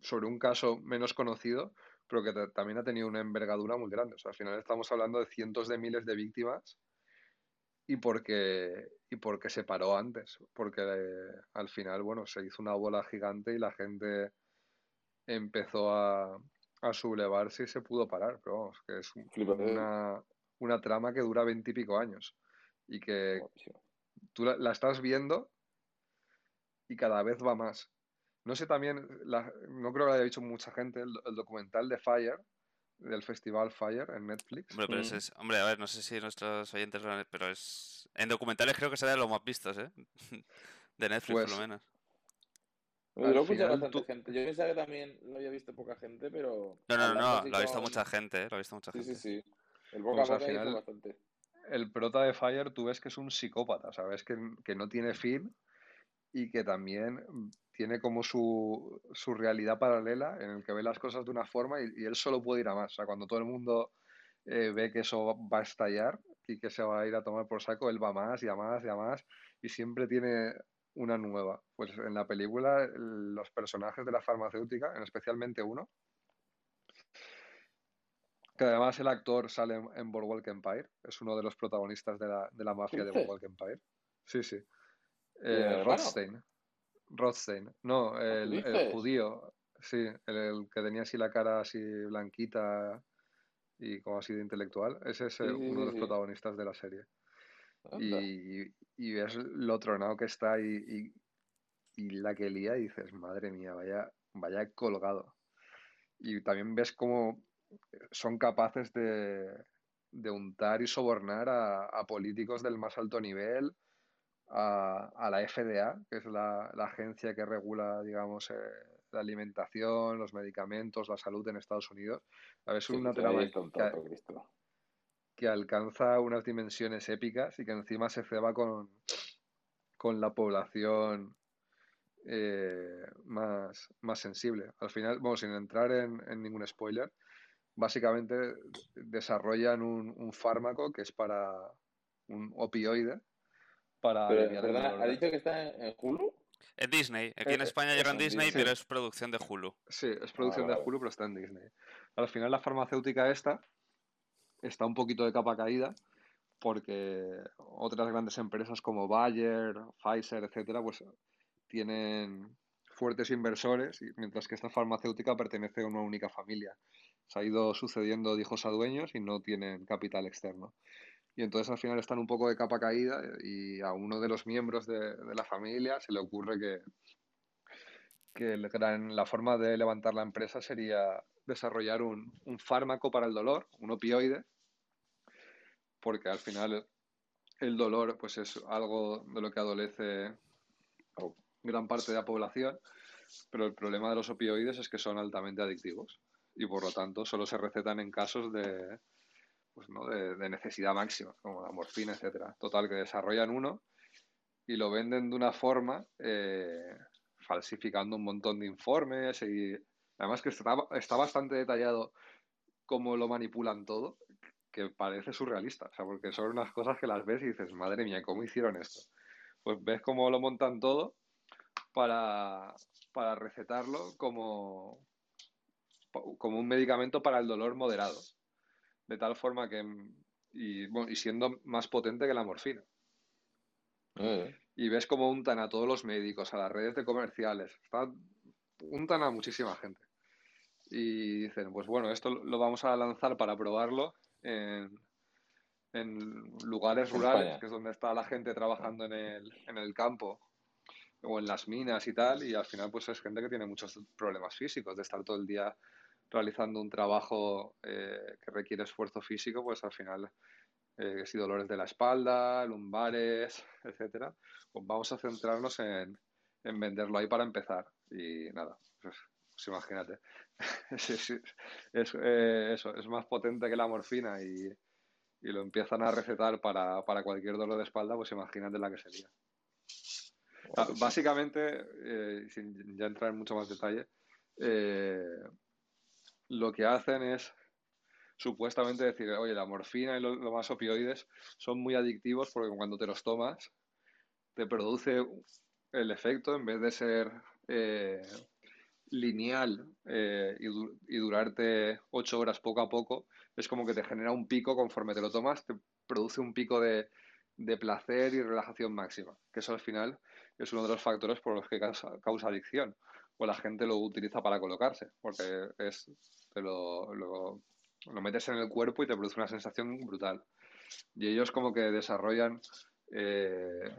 sobre un caso menos conocido, pero que ta- también ha tenido una envergadura muy grande. O sea, al final estamos hablando de cientos de miles de víctimas y porque, y porque se paró antes, porque eh, al final, bueno, se hizo una bola gigante y la gente empezó a, a sublevarse y se pudo parar, pero vamos, que es un- Flipante. una, una trama que dura veintipico años y que tú la, la estás viendo y cada vez va más. No sé también, la- no creo que lo haya dicho mucha gente, el, el documental de Fire, del festival Fire en Netflix. Hombre, pero ese Mm. es, hombre, a ver, no sé si nuestros oyentes lo han- pero es en documentales creo que será de los más vistos, ¿eh? De Netflix por Pues lo menos. Yo al lo final bastante tú- gente. Yo pensaba que también lo había visto poca gente, pero No, no, no, no, lo ha visto mucha gente, ¿eh? Lo ha visto mucha Sí, gente. sí, sí. El boca a Pues al boca final- bastante. el prota de Fire tú ves que es un psicópata, ¿sabes? Que, que no tiene fin y que también tiene como su, su realidad paralela en el que ve las cosas de una forma y, y él solo puede ir a más. O sea, cuando todo el mundo eh, ve que eso va a estallar y que se va a ir a tomar por saco, él va más y a más y a más y siempre tiene una nueva. Pues en la película el- los personajes de la farmacéutica, en especialmente uno, que además el actor sale en, en Boardwalk Empire, es uno de los protagonistas de la, de la mafia de? Boardwalk Empire. Sí, sí. Eh, hermano? Rothstein. Rothstein. No, el, el judío. Sí, el, el que tenía así la cara así blanquita y como así de intelectual. Ese es eh, Sí, sí, uno de los sí. protagonistas de la serie. Y, y ves lo tronado que está y, y- y la que lía y dices, madre mía, vaya, vaya colgado. Y también ves cómo son capaces de, de untar y sobornar a, a políticos del más alto nivel, a, a la FDA, que es la, la agencia que regula, digamos, eh, la alimentación, los medicamentos, la salud en Estados Unidos. A ver, es Sí, una trama que, alcanza unas dimensiones épicas y que encima se ceba con, con la población eh, más, más sensible. Al final, bueno, sin entrar en, en ningún spoiler, básicamente desarrollan un, un fármaco que es para un opioide para Pero, ¿ha dicho que está en, en Hulu? Es Disney, aquí Eh, en eh, España llega en Disney, Disney. pero es producción de Hulu. Sí, es producción Vale, de. Hulu, pero está en Disney. Al final la farmacéutica esta está un poquito de capa caída porque otras grandes empresas como Bayer, Pfizer, etcétera, pues tienen fuertes inversores, mientras que esta farmacéutica pertenece a una única familia. Se ha ido sucediendo de hijos a dueños y no tienen capital externo. Y entonces al final están un poco de capa caída y a uno de los miembros de, la familia se le ocurre que, que la forma de levantar la empresa sería desarrollar un, un fármaco para el dolor, un opioide, porque al final el dolor pues es algo de lo que adolece gran parte de la población, pero el problema de los opioides es que son altamente adictivos y por lo tanto solo se recetan en casos de, pues, ¿no? de, necesidad máxima, como la morfina, etcétera. Total, que desarrollan uno y lo venden de una forma eh, falsificando un montón de informes y además que está, está bastante detallado cómo lo manipulan todo, que parece surrealista, o sea, porque son unas cosas que las ves y dices, madre mía, ¿cómo hicieron esto? Pues ves cómo lo montan todo para, para recetarlo como, como un medicamento para el dolor moderado, de tal forma que, y, bueno, y siendo más potente que la morfina. Eh, Y ves cómo untan a todos los médicos, a las redes de comerciales, está- untan a muchísima gente. Y dicen, pues bueno, esto lo vamos a lanzar para probarlo en, en lugares rurales, España. que es donde está la gente trabajando en el, en el campo o en las minas y tal, y al final pues es gente que tiene muchos problemas físicos, de estar todo el día realizando un trabajo eh, que requiere esfuerzo físico, pues al final, eh, si dolores de la espalda, lumbares, etcétera, pues vamos a centrarnos en, en venderlo ahí para empezar. Y nada, pues, pues imagínate, es, es- es, eh, eso, es más potente que la morfina y, y lo empiezan a recetar para, para cualquier dolor de espalda, pues imagínate la que sería. Ah, básicamente, eh, sin ya entrar en mucho más detalle, eh, lo que hacen es supuestamente decir, oye, la morfina y los más opioides son muy adictivos porque cuando te los tomas te produce el efecto, en vez de ser eh, lineal eh, y, durarte ocho horas poco a poco, es como que te genera un pico conforme te lo tomas, te produce un pico de, placer y relajación máxima, que eso al final es uno de los factores por los que causa, adicción, o la gente lo utiliza para colocarse, porque es, te lo, lo, metes en el cuerpo y te produce una sensación brutal. Y ellos como que desarrollan eh,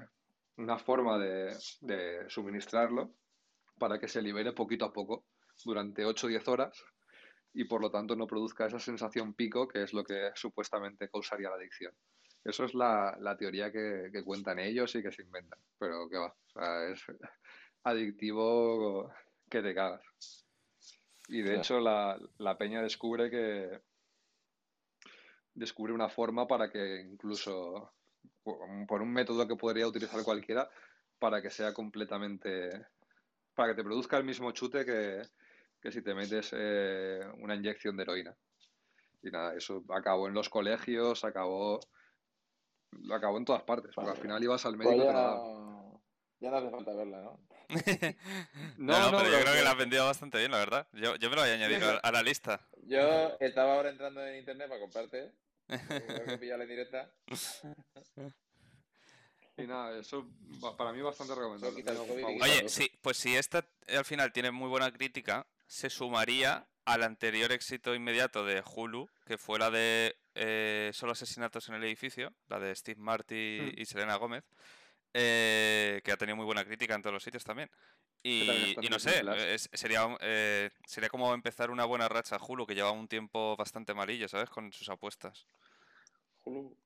una forma de, de suministrarlo para que se libere poquito a poco durante 8 o 10 horas y por lo tanto no produzca esa sensación pico que es lo que supuestamente causaría la adicción. Eso es la, teoría que, cuentan ellos y que se inventan, pero que va, es adictivo que te cagas. Y de hecho la, la peña descubre que descubre una forma para que incluso por un método que podría utilizar cualquiera para que sea completamente para que te produzca el mismo chute que, si te metes eh, una inyección de heroína. Y nada, eso acabó en los colegios, acabó, lo acabó en todas partes, porque al final ibas al médico. Pues ya, ya, no hace falta verla, ¿no? no, no, pero yo creo que la has vendido bastante bien, la verdad. Yo, yo me lo voy a añadir a la lista. Yo estaba ahora entrando en internet para comprarte. Creo que pillarla en directa. Y nada, eso para mí bastante recomendable. Oye, sí, pues si esta eh, al final tiene muy buena crítica, se sumaría al anterior éxito inmediato de Hulu, que fue la de eh, Solo asesinatos en el edificio, la de Steve Marty hmm. y Selena Gómez, eh, que ha tenido muy buena crítica en todos los sitios también. Y, no sé, sería, sería como empezar una buena racha Hulu, que lleva un tiempo bastante malillo, ¿sabes? Con sus apuestas. Hulu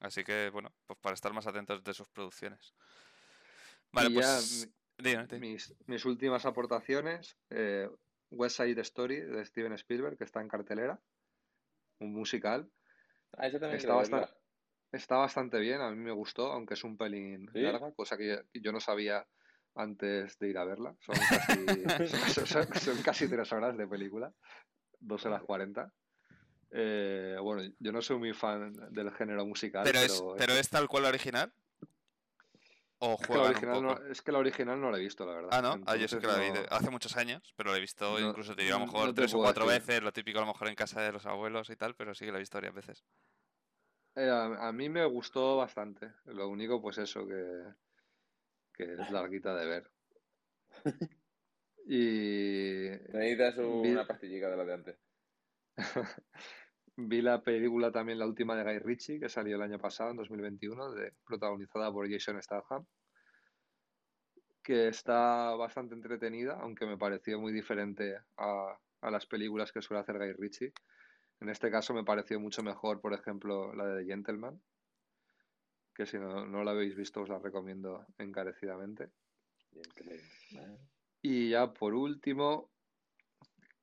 Así que, bueno, pues para estar más atentos de sus producciones. Vale, pues. Mis, últimas aportaciones: eh, West Side Story de Steven Spielberg, que está en cartelera. Un musical. Ah, está, bastante, está bastante bien, a mí me gustó, aunque es un pelín larga, cosa que yo no sabía antes de ir a verla. Son casi, son, casi tres horas de película, dos horas cuarenta. Eh, bueno, yo no soy muy fan del género musical. ¿Pero, es, ¿pero es tal cual la original? ¿O es, que la original no, es que la original no la he visto, la verdad. Ah, no, ah, yo sé que la vi hace muchos años, pero la he visto incluso, te digo, a lo mejor tres o cuatro veces, lo típico a lo mejor en casa de los abuelos y tal, pero sí que la he visto varias veces. Eh, a, mí me gustó bastante. Lo único, pues eso, que, que es larguita de ver. y. Necesitas una pastillita de la de antes. Vi la película también, la última de Guy Ritchie, que salió el año pasado, en 2021, de, protagonizada por Jason Statham, que está bastante entretenida, aunque me pareció muy diferente a, las películas que suele hacer Guy Ritchie. En este caso me pareció mucho mejor, por ejemplo, la de The Gentleman, que si no, no la habéis visto os la recomiendo encarecidamente. Y ya por último,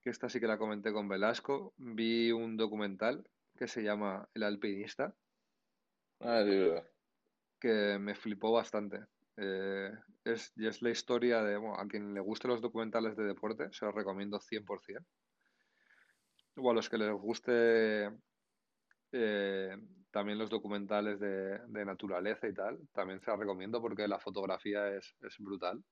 que esta sí que la comenté con Velasco, vi un documental que se llama El alpinista. Ah, Que me flipó bastante. Eh, es, y es la historia de, a quien le guste los documentales de deporte, se los recomiendo 100%. O a los que les guste eh, también los documentales de, de, naturaleza y tal, también se los recomiendo porque la fotografía es, es brutal.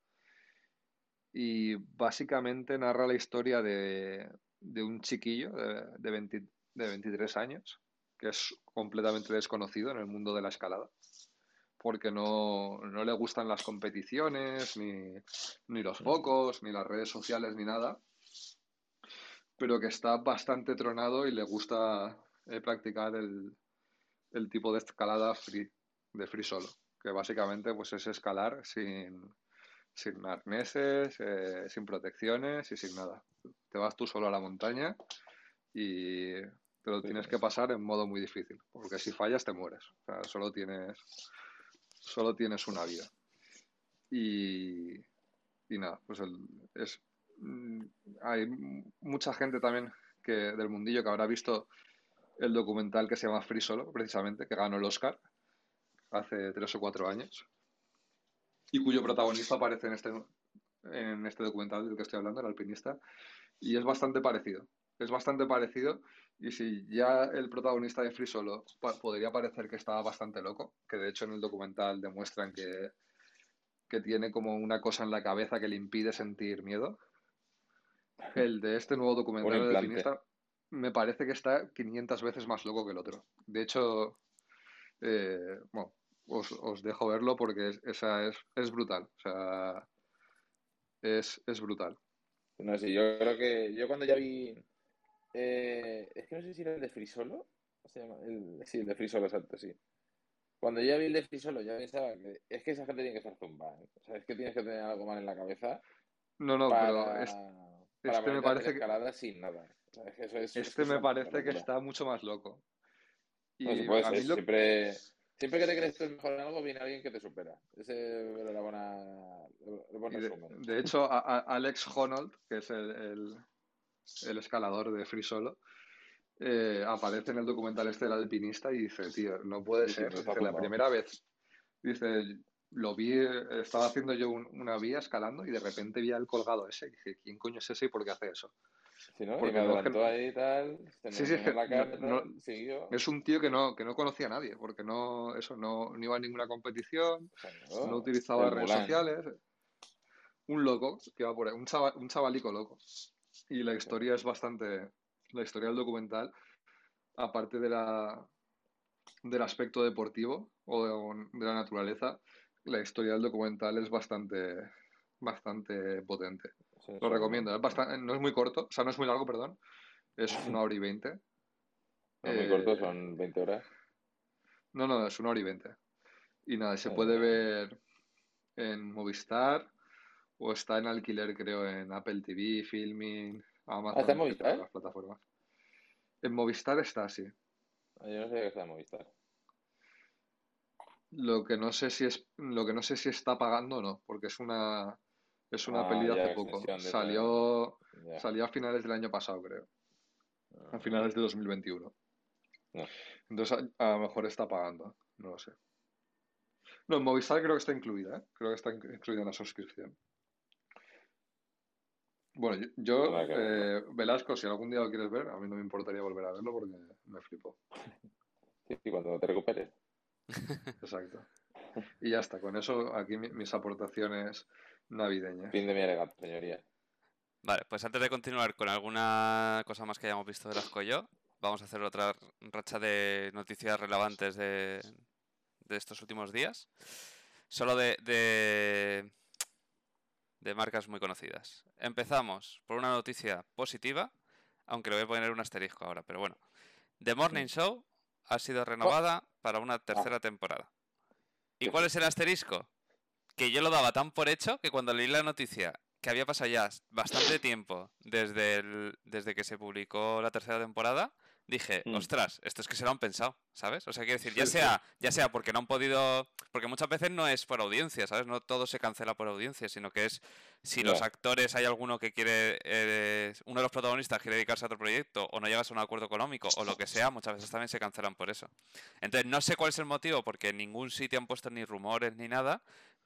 Y básicamente narra la historia de, un chiquillo de, de, 23 años que es completamente desconocido en el mundo de la escalada porque no, le gustan las competiciones, ni, los focos, ni las redes sociales, ni nada, pero que está bastante tronado y le gusta eh, practicar el, el, tipo de escalada free, de free solo, que básicamente pues es escalar sin, sin arneses, eh, sin protecciones y sin nada. Te vas tú solo a la montaña y te lo tienes que pasar en modo muy difícil, porque si fallas te mueres. O sea, solo tienes, solo tienes una vida. Y, y nada, pues es, mm, hay mucha gente también que del mundillo que habrá visto el documental que se llama Free Solo, precisamente, que ganó el Oscar hace tres o cuatro años y cuyo protagonista aparece en este, en este documental del que estoy hablando, el alpinista, y es bastante parecido. Es bastante parecido y si ya el protagonista de Free Solo podría parecer que estaba bastante loco, que de hecho en el documental demuestran que, que tiene como una cosa en la cabeza que le impide sentir miedo, el de este nuevo documental del alpinista me parece que está 500 veces más loco que el otro. De hecho, eh, bueno, os, os, dejo verlo porque es, esa es, es brutal. O sea, es, es brutal. No sé, yo creo que yo cuando ya vi. Eh, es que no sé si era el de Frisolo. Se llama, el, sí, el de Frisolo, exacto, sí. Cuando ya vi el de Frisolo, ya pensaba que es que esa gente tiene que estar zumbada. ¿eh? O sea, es que tienes que tener algo mal en la cabeza. No, no, para, pero es, para este me parece que. sin nada. Eso es, Este es me parece está mucho más loco. Y No, si lo- siempre, siempre que te crees que es mejor en algo, viene alguien que te supera. Ese es la buena, de, hecho, a- a- Alex Honnold, que es el, el- el escalador de Free Solo, eh, aparece en el documental este del alpinista y dice, tío, no puede Sí, ser. está Dice, la primera vez, dice, lo vi, eh, estaba haciendo yo un- una vía escalando y de repente vi al colgado ese y dije, ¿quién coño es ese y por qué hace eso? Sí, ¿no? Y porque me es que adelantó no- ahí y tal, se Sí, me sí, es miró que la cara y no- tal, no- siguió. Es un tío que no, que no conocía a nadie, porque no, eso, no, iba a ninguna competición, Claro, no utilizaba redes Mulan. sociales. Un loco que va por ahí, un, chava- un chavalico loco. Y la historia es bastante. La historia del documental, aparte de la, del aspecto deportivo o de, de la naturaleza, la historia del documental es bastante, bastante potente. Sí, Lo sí, recomiendo. Es bastante, no es muy corto, o sea, no es muy largo, perdón. Es una hora y veinte. No, muy Eh, corto, son 20 horas. No, no, es una hora y veinte. Y nada, se Eh, puede ver en Movistar o está en alquiler, creo, en Apple TV, Filming, Amazon, ¿está en Movistar? las plataformas. En Movistar está, sí. Ah, Yo no sabía que estaba en Movistar. Lo que no sé si es, lo que no sé si está pagando o no, porque es una, es una Ah, peli de hace poco. de- Salió, Ya. salió a finales del año pasado, creo. Ah. A finales de 2021. No. Entonces, a, a lo mejor está pagando, no lo sé. No, en Movistar creo que está incluida, ¿eh? Creo que está in- incluida en la suscripción. Bueno, yo, verlo. eh, Velasco, si algún día lo quieres ver, a mí no me importaría volver a verlo porque me flipo. Sí, sí, cuando te recuperes. Exacto. Y ya está, con eso aquí mi- mis aportaciones navideñas. Fin de mi alegato, señoría. Vale, pues antes de continuar con alguna cosa más que hayamos visto de Velasco y yo, vamos a hacer otra racha de noticias relevantes de, de estos últimos días. Solo de, de, de marcas muy conocidas. Empezamos por una noticia positiva, aunque le voy a poner un asterisco ahora, pero bueno. The Morning Show ha sido renovada para una tercera temporada. ¿Y cuál es el asterisco? Que yo lo daba tan por hecho que cuando leí la noticia que había pasado ya bastante tiempo desde, el- desde que se publicó la tercera temporada, dije, Mm. ostras, esto es que se lo han pensado, ¿sabes? O sea, quiero decir, ya Sí, sí. sea, ya sea porque no han podido, porque muchas veces no es por audiencia, ¿sabes? No todo se cancela por audiencia, sino que es si los actores hay alguno que quiere, eh, uno de los protagonistas quiere dedicarse a otro proyecto o no llegas a un acuerdo económico o lo que sea, muchas veces también se cancelan por eso. Entonces, no sé cuál es el motivo, porque en ningún sitio han puesto ni rumores ni nada,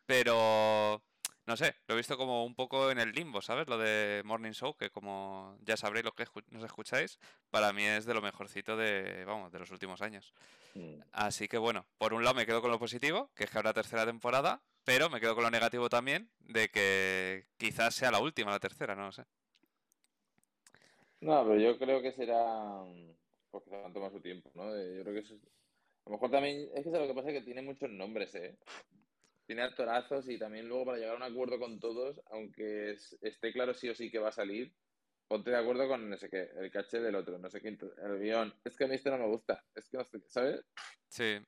pero no sé, lo he visto como un poco en el limbo, ¿sabes? Lo de Morning Show, que como ya sabréis lo que escu- nos escucháis, para mí es de lo mejorcito de, vamos, de los últimos años. Mm. Así que bueno, por un lado me quedo con lo positivo, que es que habrá tercera temporada, pero me quedo con lo negativo también, de que quizás sea la última, la tercera, no lo sé. No, pero yo creo que será porque se van a tomar su tiempo, ¿no? Eh, Yo creo que eso es... A lo mejor también, es que ¿sabes lo que pasa es que tiene muchos nombres, ¿eh? Tiene actorazos y también luego para llegar a un acuerdo con todos, aunque es- esté claro sí o sí que va a salir, ponte de acuerdo con no sé qué, el caché del otro, no sé qué, el guion. Es que a mí esto no me gusta, es que no sé qué, ¿sabes? Sí,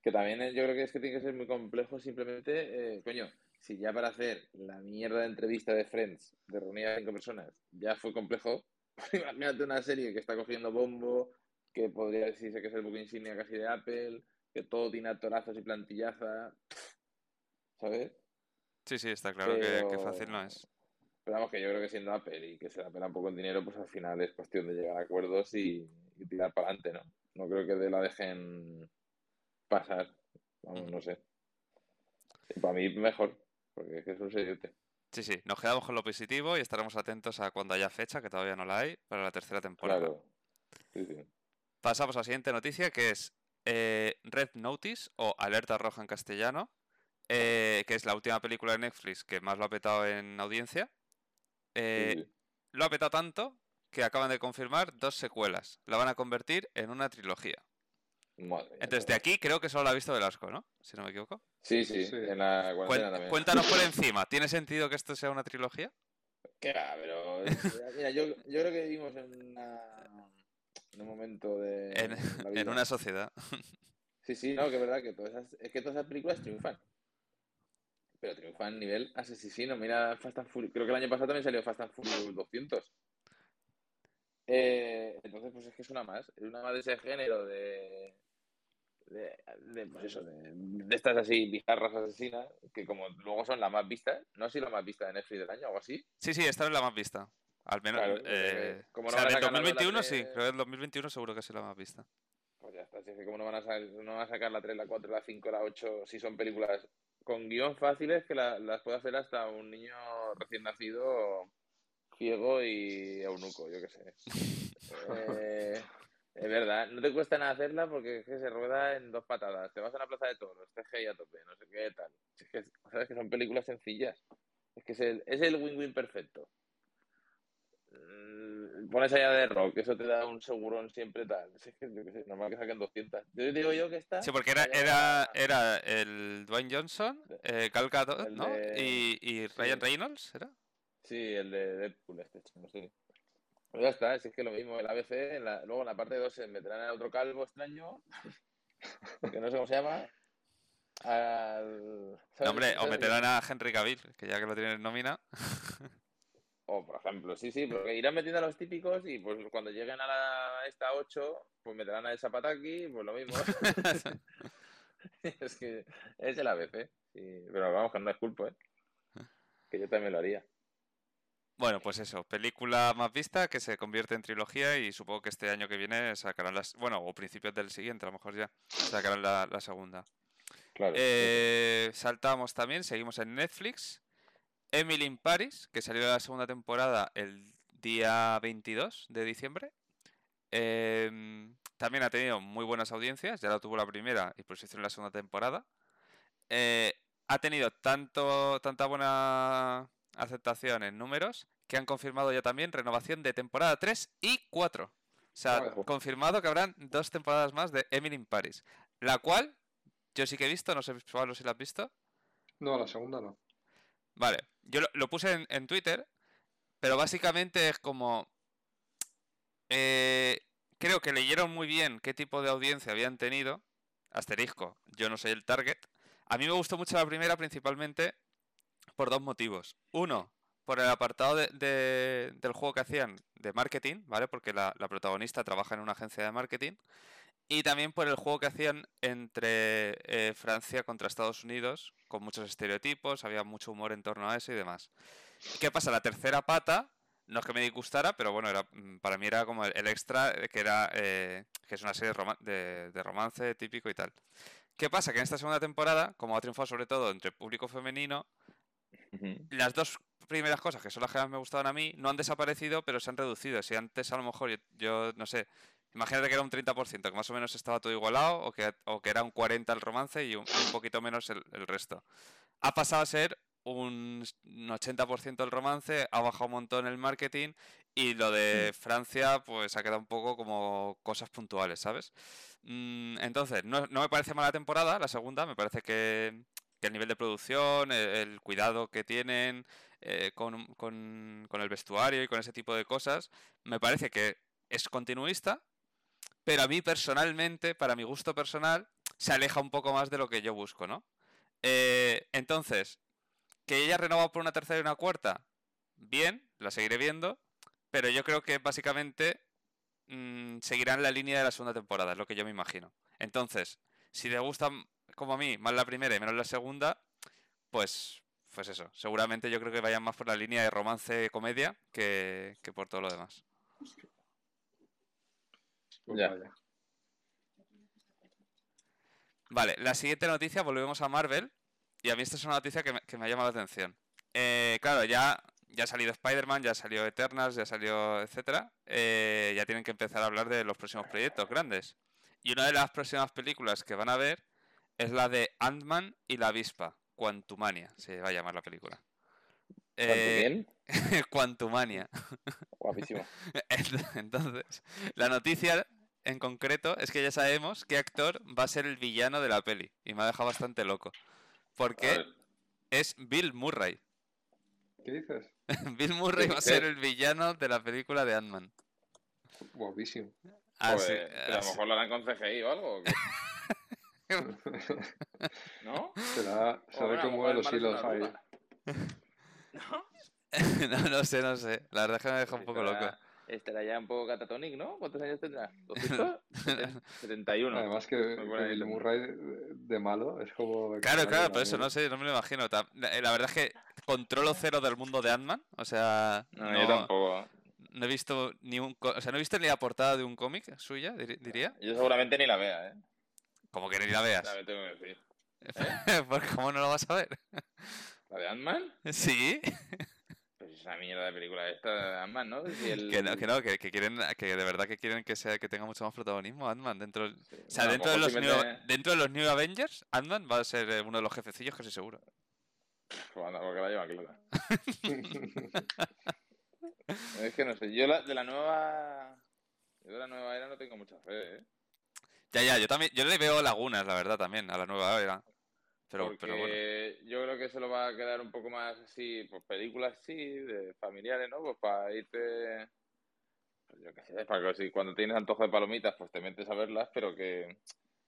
Que también yo creo que es que tiene que ser muy complejo simplemente, eh, coño, si ya para hacer la mierda de entrevista de Friends, de reunir a cinco personas, ya fue complejo, imagínate una serie que está cogiendo bombo, que podría decirse que es el book insignia casi de Apple, que todo tiene actorazos y plantillaza, ¿sabes? sí, sí, está claro que, que fácil no Pero- es. Pero vamos, que yo creo que siendo Apple y que se la pena un poco el dinero, pues al final es cuestión de llegar a acuerdos y, y tirar para adelante, ¿no? No creo que de la dejen pasar. Vamos, no sé. Y para mí mejor, porque es que es un seriote. Sí, sí, nos quedamos con lo positivo y estaremos atentos a cuando haya fecha, que todavía no la hay, para la tercera temporada. Claro. Sí, sí. Pasamos a la siguiente noticia, que es eh, Red Notice o Alerta Roja en castellano, eh, que es la última película de Netflix que más lo ha petado en audiencia. Eh, Sí. Lo ha petado tanto que acaban de confirmar dos secuelas. La van a convertir en una trilogía. Madre mía, Entonces, de aquí creo que solo la ha visto Velasco, ¿no? Si no me equivoco. Sí, sí, Sí. en la también. cuéntanos por encima, ¿tiene sentido que esto sea una trilogía? Que va, pero mira, yo, yo creo que vivimos en, una- en un momento de En, en una sociedad. Sí, sí, no, que es verdad que todas esas, es que todas esas películas triunfan. Pero triunfan a nivel asesino. Mira Fast and Furious. Creo que el año pasado también salió Fast and Furious 200. Eh, entonces, pues es que es una más. Es una más de ese género de. De, de, pues eso, de, de estas así bizarras asesinas, que como luego son la más vista, no sé si la más vista de Netflix del año o algo así. Sí, sí, esta es la más vista. Al menos. Claro, eh, eh, como o no sea, sacar de la 2021 sí, tres- creo que del 2021 seguro que es la más vista. Pues ya está, es que como no van a, sa- no van a sacar la 3, la 4, la 5, la 8, si son películas con guion fáciles que la- las puede hacer hasta un niño recién nacido, ciego y eunuco, yo qué sé. Eh, es verdad, no te cuesta nada hacerla porque es que se rueda en dos patadas. Te vas a la plaza de toros, CGI a tope, no sé qué tal. Es que, sabes que son películas sencillas. Es que es el, es el win-win perfecto. Pones allá de rock, eso te da un segurón siempre tal. Que, sé, normal que saquen 200. Yo digo yo que está. Sí, porque era, era, era el Dwayne Johnson, eh, Gal Gadot, ¿no? de- Y, y sí. Ryan Reynolds, ¿era? Sí, el de Deadpool, este chino, sí. Pues ya está, es que lo mismo, el ABC, en la- luego en la parte 2 se meterán a otro calvo extraño, que no sé cómo se llama. Al, No, hombre, o meterán a Henry Cavill, que ya que lo tienen en nómina. O, por ejemplo, sí, sí, porque irán metiendo a los típicos y pues cuando lleguen a la esta 8, pues meterán a esa Pataki, pues lo mismo. es que es el ABC. sí, pero vamos, que no es culpa, ¿eh? Que yo también lo haría. Bueno, pues eso, película más vista que se convierte en trilogía y supongo que este año que viene sacarán las... Bueno, o principios del siguiente, a lo mejor ya, sacarán la, la segunda. Claro. Eh, saltamos también, seguimos en Netflix. Emily in Paris, que salió la segunda temporada el día 22 de diciembre. Em, también ha tenido muy buenas audiencias, ya la tuvo la primera y por eso hicieron la segunda temporada. Eh, ha tenido tanto, tanta buena aceptación en números que han confirmado ya también renovación de temporada 3 y 4. O sea, Ojo. confirmado que habrán dos temporadas más de Emily in Paris. La cual yo sí que he visto, no sé Pablo si la has visto. No, la segunda no. Vale, yo lo, puse en, en Twitter, pero básicamente es como... eh, creo que leyeron muy bien qué tipo de audiencia habían tenido. Asterisco, yo no soy el target. A mí me gustó mucho la primera principalmente por dos motivos. Uno, por el apartado de- de- del juego que hacían de marketing, ¿vale? Porque la, la protagonista trabaja en una agencia de marketing. Y también por el juego que hacían entre eh, Francia contra Estados Unidos, con muchos estereotipos, había mucho humor en torno a eso y demás. ¿Qué pasa? La tercera pata, no es que me disgustara, pero bueno, era, mm, para mí era como el, extra, eh, que era eh, que es una serie de, roma- de- de romance típico y tal. ¿Qué pasa? Que en esta segunda temporada, como ha triunfado sobre todo entre el público femenino, Ujú. las dos primeras cosas, que son las que más me gustaban a mí, no han desaparecido, pero se han reducido. Si antes a lo mejor yo, yo, no sé, imagínate que era un 30%, que más o menos estaba todo igualado, o que, o que era un 40% el romance y un, un poquito menos el, el resto. Ha pasado a ser un un 80% el romance, ha bajado un montón el marketing y lo de Francia pues ha quedado un poco como cosas puntuales, ¿sabes? Mm, entonces, no, no me parece mala temporada, la segunda, me parece que, que el nivel de producción, el, el cuidado que tienen eh, con, con- con el vestuario y con ese tipo de cosas, me parece que es continuista, pero a mí personalmente, para mi gusto personal, se aleja un poco más de lo que yo busco, ¿no? Eh, entonces, que ella renovado por una tercera y una cuarta, bien, la seguiré viendo, pero yo creo que básicamente mm, seguirán la línea de la segunda temporada, es lo que yo me imagino. Entonces, si le gustan como a mí más la primera y menos la segunda, pues pues eso, seguramente yo creo que vayan más por la línea de romance-comedia que por todo lo demás. Pues Ya. vaya. Vale, la siguiente noticia, volvemos a Marvel. Y a mí esta es una noticia que me, que me ha llamado la atención. Eh, claro, ya, ya ha salido Spider-Man, ya salió Eternals, ya salió etcétera. Eh, ya tienen que empezar a hablar de los próximos proyectos grandes. Y una de las próximas películas que van a ver es la de Ant-Man y la avispa. Quantumania se va a llamar la película. ¿Cuánto Eh, bien? Quantumania. Guapísimo. Ent- Entonces, la noticia en concreto es que ya sabemos qué actor va a ser el villano de la peli. Y me ha dejado bastante loco. Porque es Bill Murray. ¿Qué dices? Bill Murray va a ser el villano de la película de Ant-Man. Guapísimo. Así, joder, pero a lo así- mejor lo harán con CGI o algo. ¿o qué? ¿No? Será, será mueve mejor los hilos ahí. ¿No? no, no sé, no sé. La verdad es que me deja un poco loco. Estará- ya un poco catatonic, ¿no? ¿Cuántos años tendrá? ¿200? Seten- 71. Además que, idea. Murray de, malo es como... Claro, claro, por eso no sé, no me lo imagino. Ta- La verdad es que controlo cero del mundo de Ant-Man. O sea, No, yo tampoco. no he visto ni un, o sea, no he visto ni la portada de un cómic suya, diría. Yo seguramente ni la vea, ¿eh? Como que ni la veas. La tengo que decir. Porque ¿Cómo no lo vas a ver? ¿La de Ant-Man? Sí, Es una mierda de película esta de Ant-Man, ¿no? Si el- que no, que no, que, que quieren, que de verdad que quieren que sea, que tenga mucho más protagonismo Ant-Man dentro. sí, O sea, dentro de, los si new, dentro de los New Avengers, Ant-Man va a ser eh, uno de los jefecillos, casi seguro. Anda, porque la lleva clara. Es que no sé, yo la, de la nueva... Yo de la nueva era no tengo mucha fe, ¿eh? Ya, ya, yo también, yo le veo lagunas, la verdad, también, a la nueva era. Pero, Porque pero bueno. yo creo que se lo va a quedar un poco más así, pues películas sí, de familiares, ¿no? Pues para irte, pues yo qué sé, para que si cuando tienes antojo de palomitas, pues te metes a verlas, pero que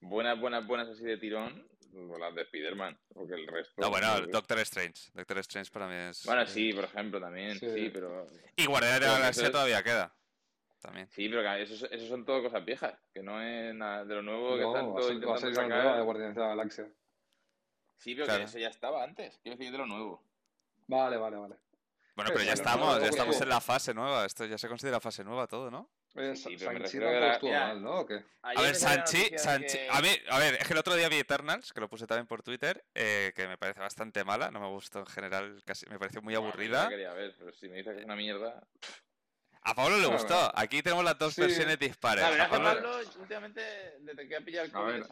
buenas, buenas, buenas así de tirón, pues las de Spider-Man, porque el resto... No, bueno, Doctor Strange. Doctor Strange para mí es. Bueno, sí, por ejemplo, también, Sí. sí, pero... Y Guardianes de la Galaxia es- todavía queda. También. Sí, pero que eso, eso son todo cosas viejas, que no es nada de lo nuevo que No, están va a todos ser- va a la sacar. de Guardianes de la Galaxia. Sí, pero Claro. que eso ya estaba antes, quiero decir de lo nuevo. Vale, vale, vale. Bueno, Pero pero ya estamos, no, ya no, estamos no. en la fase nueva. Esto ya se considera fase nueva todo, ¿no? Sí, pero Sanchi estuvo mal, ¿no? ¿O qué? A ver, Sanchi, Sanchi. que- A ver, a ver, es que el otro día vi Eternals, que lo puse también por Twitter, eh, que me parece bastante mala. No me gustó en general, casi me pareció muy No, mí no aburrida. la quería ver, pero si me dices que es una mierda. A Pablo le gustó. Aquí tenemos las dos sí. versiones dispares. La verdad que Pablo- Pablo, últimamente, desde que ha pillado el COVID, es.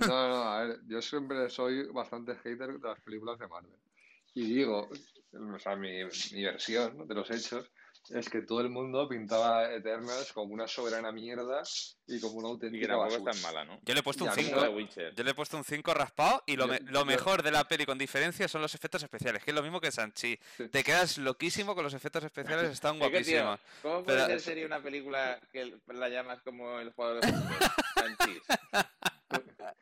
No, no, a ver, yo siempre soy bastante hater de las películas de Marvel. Y digo, o sea, mi, mi versión ¿no? de los hechos es que todo el mundo pintaba Eternals como una soberana mierda y como una Y que auténtica tampoco es basura. tan mala, ¿no? Yo le he puesto Y un a mí Como 5. de Witcher. Yo le he puesto un 5 raspado y lo, Yo- me- lo yo- mejor de la peli con diferencia son los efectos especiales, que es lo mismo que Sanchi. Sí. Te quedas loquísimo con los efectos especiales, están Es que, tío, guapísimos. ¿Cómo puede Pero- ser serie una película que la llamas como el jugador de fútbol? Sanchis.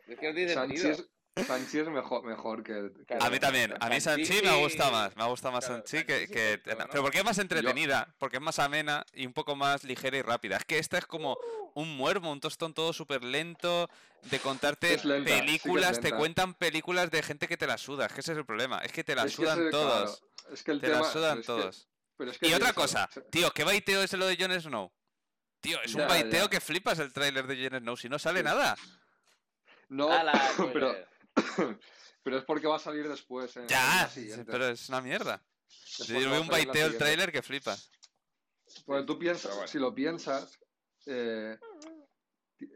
Es que no tiene Sanchi sentido. es, Sanchi es mejor, mejor que, que Claro. A mí también, a mí Sanchi Sanchi me gusta más, me gusta más Claro, Sanchi Sanchi que. ¿no? Pero porque es más entretenida, porque es más amena y un poco más ligera y rápida. Es que esta es como un muermo, un tostón todo súper lento, de contarte sí películas, te cuentan películas de gente que te la suda, es que ese es el problema, es que te la Es sudan ese- claro, todos, es que el te tema, la sudan que- todos. pero es que Y otra cosa, tío, ¿qué baiteo es lo de Jon Snow? Tío, es un baiteo ya. que flipas el tráiler de Jon Snow, si no sale Sí. nada. No, ¡Hala, pero, pero es porque va a salir después. En, en Ya, pero es una mierda. Es Yo veo a un baiteo el tráiler que flipas. Porque tú piensas, bueno. si lo piensas, eh,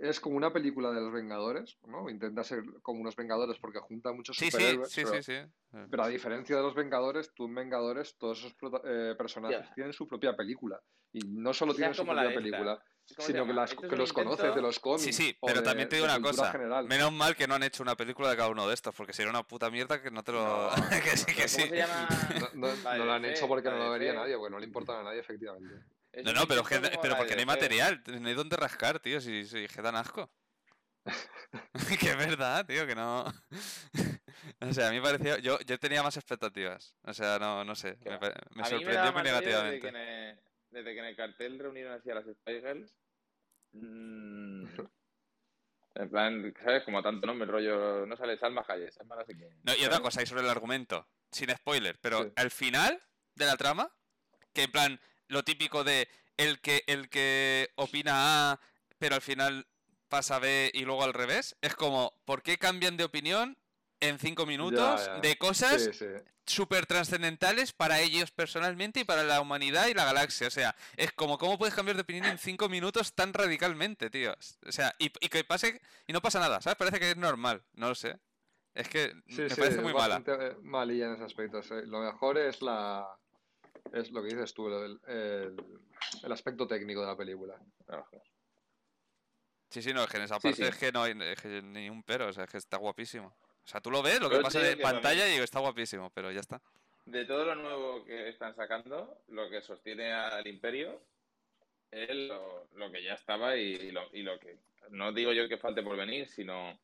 es como una película de los Vengadores, ¿no? Intenta ser como unos Vengadores porque junta muchos Sí, sí, superhéroes, sí, pero, sí, sí. pero a diferencia de los Vengadores, tú en Vengadores, todos esos eh, personajes tienen su propia película. Y no solo O sea, tienen su propia película, ¿Cómo se sino que, las, Esto es que los conoces de los cómics. Sí, sí, pero de- también te digo una cosa. general. Menos mal que no han hecho una película de cada uno de estos, porque sería una puta mierda que no te lo. No, que sí, que ¿Cómo sí. No, no- lo han hecho porque no lo vería DC. nadie, porque no le importa a nadie, efectivamente. Es No, no, pero, que- pero porque no hay material, no hay dónde rascar, tío, si, si que dan asco. que es verdad, tío, que no. o sea, a mí me pareció. Yo, yo tenía más expectativas. O sea, no, no sé. Me, me sorprendió muy negativamente. Desde que en el cartel reunieron así a las Spy Girls. mm, en plan, ¿sabes? Como tanto nombre, el rollo. No sale Salma Hayek, Salma no sé. No, y otra cosa, y sobre el argumento. sin spoiler, pero Sí. al final de la trama, que en plan, lo típico de el que, el que opina A, pero al final pasa B y luego al revés, es como, ¿por qué cambian de opinión en cinco minutos ya. de cosas Sí, sí. súper trascendentales para ellos personalmente y para la humanidad y la galaxia. O sea, es como, ¿cómo puedes cambiar de opinión en cinco minutos tan radicalmente, tío? O sea, y, y que pase y no pasa nada, ¿sabes? Parece que es normal, no lo sé. Es que Sí, me sí, parece muy mala. eh, malilla en ese aspecto. Lo mejor es la es lo que dices tú, el, el- el aspecto técnico de la película. Sí, sí, no, es que en esa parte es que no hay es que ni un pero, o sea, es que está guapísimo. O sea, tú lo ves, lo que pasa en que pantalla y digo, está guapísimo, pero ya está. De todo lo nuevo que están sacando, lo que sostiene al imperio es lo, lo que ya estaba y, lo, y lo que... No digo yo que falte por venir, sino...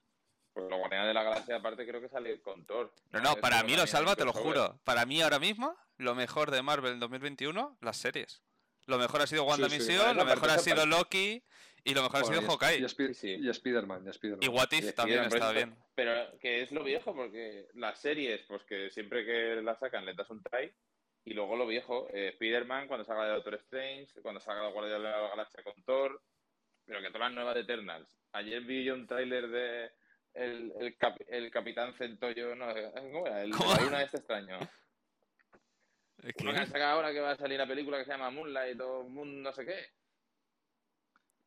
Pues los Guardianes de la Galaxia aparte creo que sale con Thor. No, no, para mí lo salva, te lo juro. Para mí ahora mismo, lo mejor de Marvel en 2021, las series. Lo mejor ha sido sí. WandaVision, Esa lo parte, mejor ha sido. Loki y lo mejor ha Bueno, sido y, es- Hawkeye. y, Sí, sí. y Spider-Man, y Spider-Man. Y What If Y también está bien. Pero que es lo viejo, porque las series, pues que siempre que las sacan le das un try. Y luego lo viejo, eh, Spider-Man cuando salga de Doctor Strange, cuando salga de Guardián de la Galaxia con Thor, pero que todas las nuevas de Eternals. Ayer vi yo un tráiler de el, el, cap- el Capitán Centollo, no, ¿cómo era? El de ¿Cómo? la luna este extraño. Uno que que- han sacado ahora que va a salir la película que se llama Moonlight o Moon no sé qué.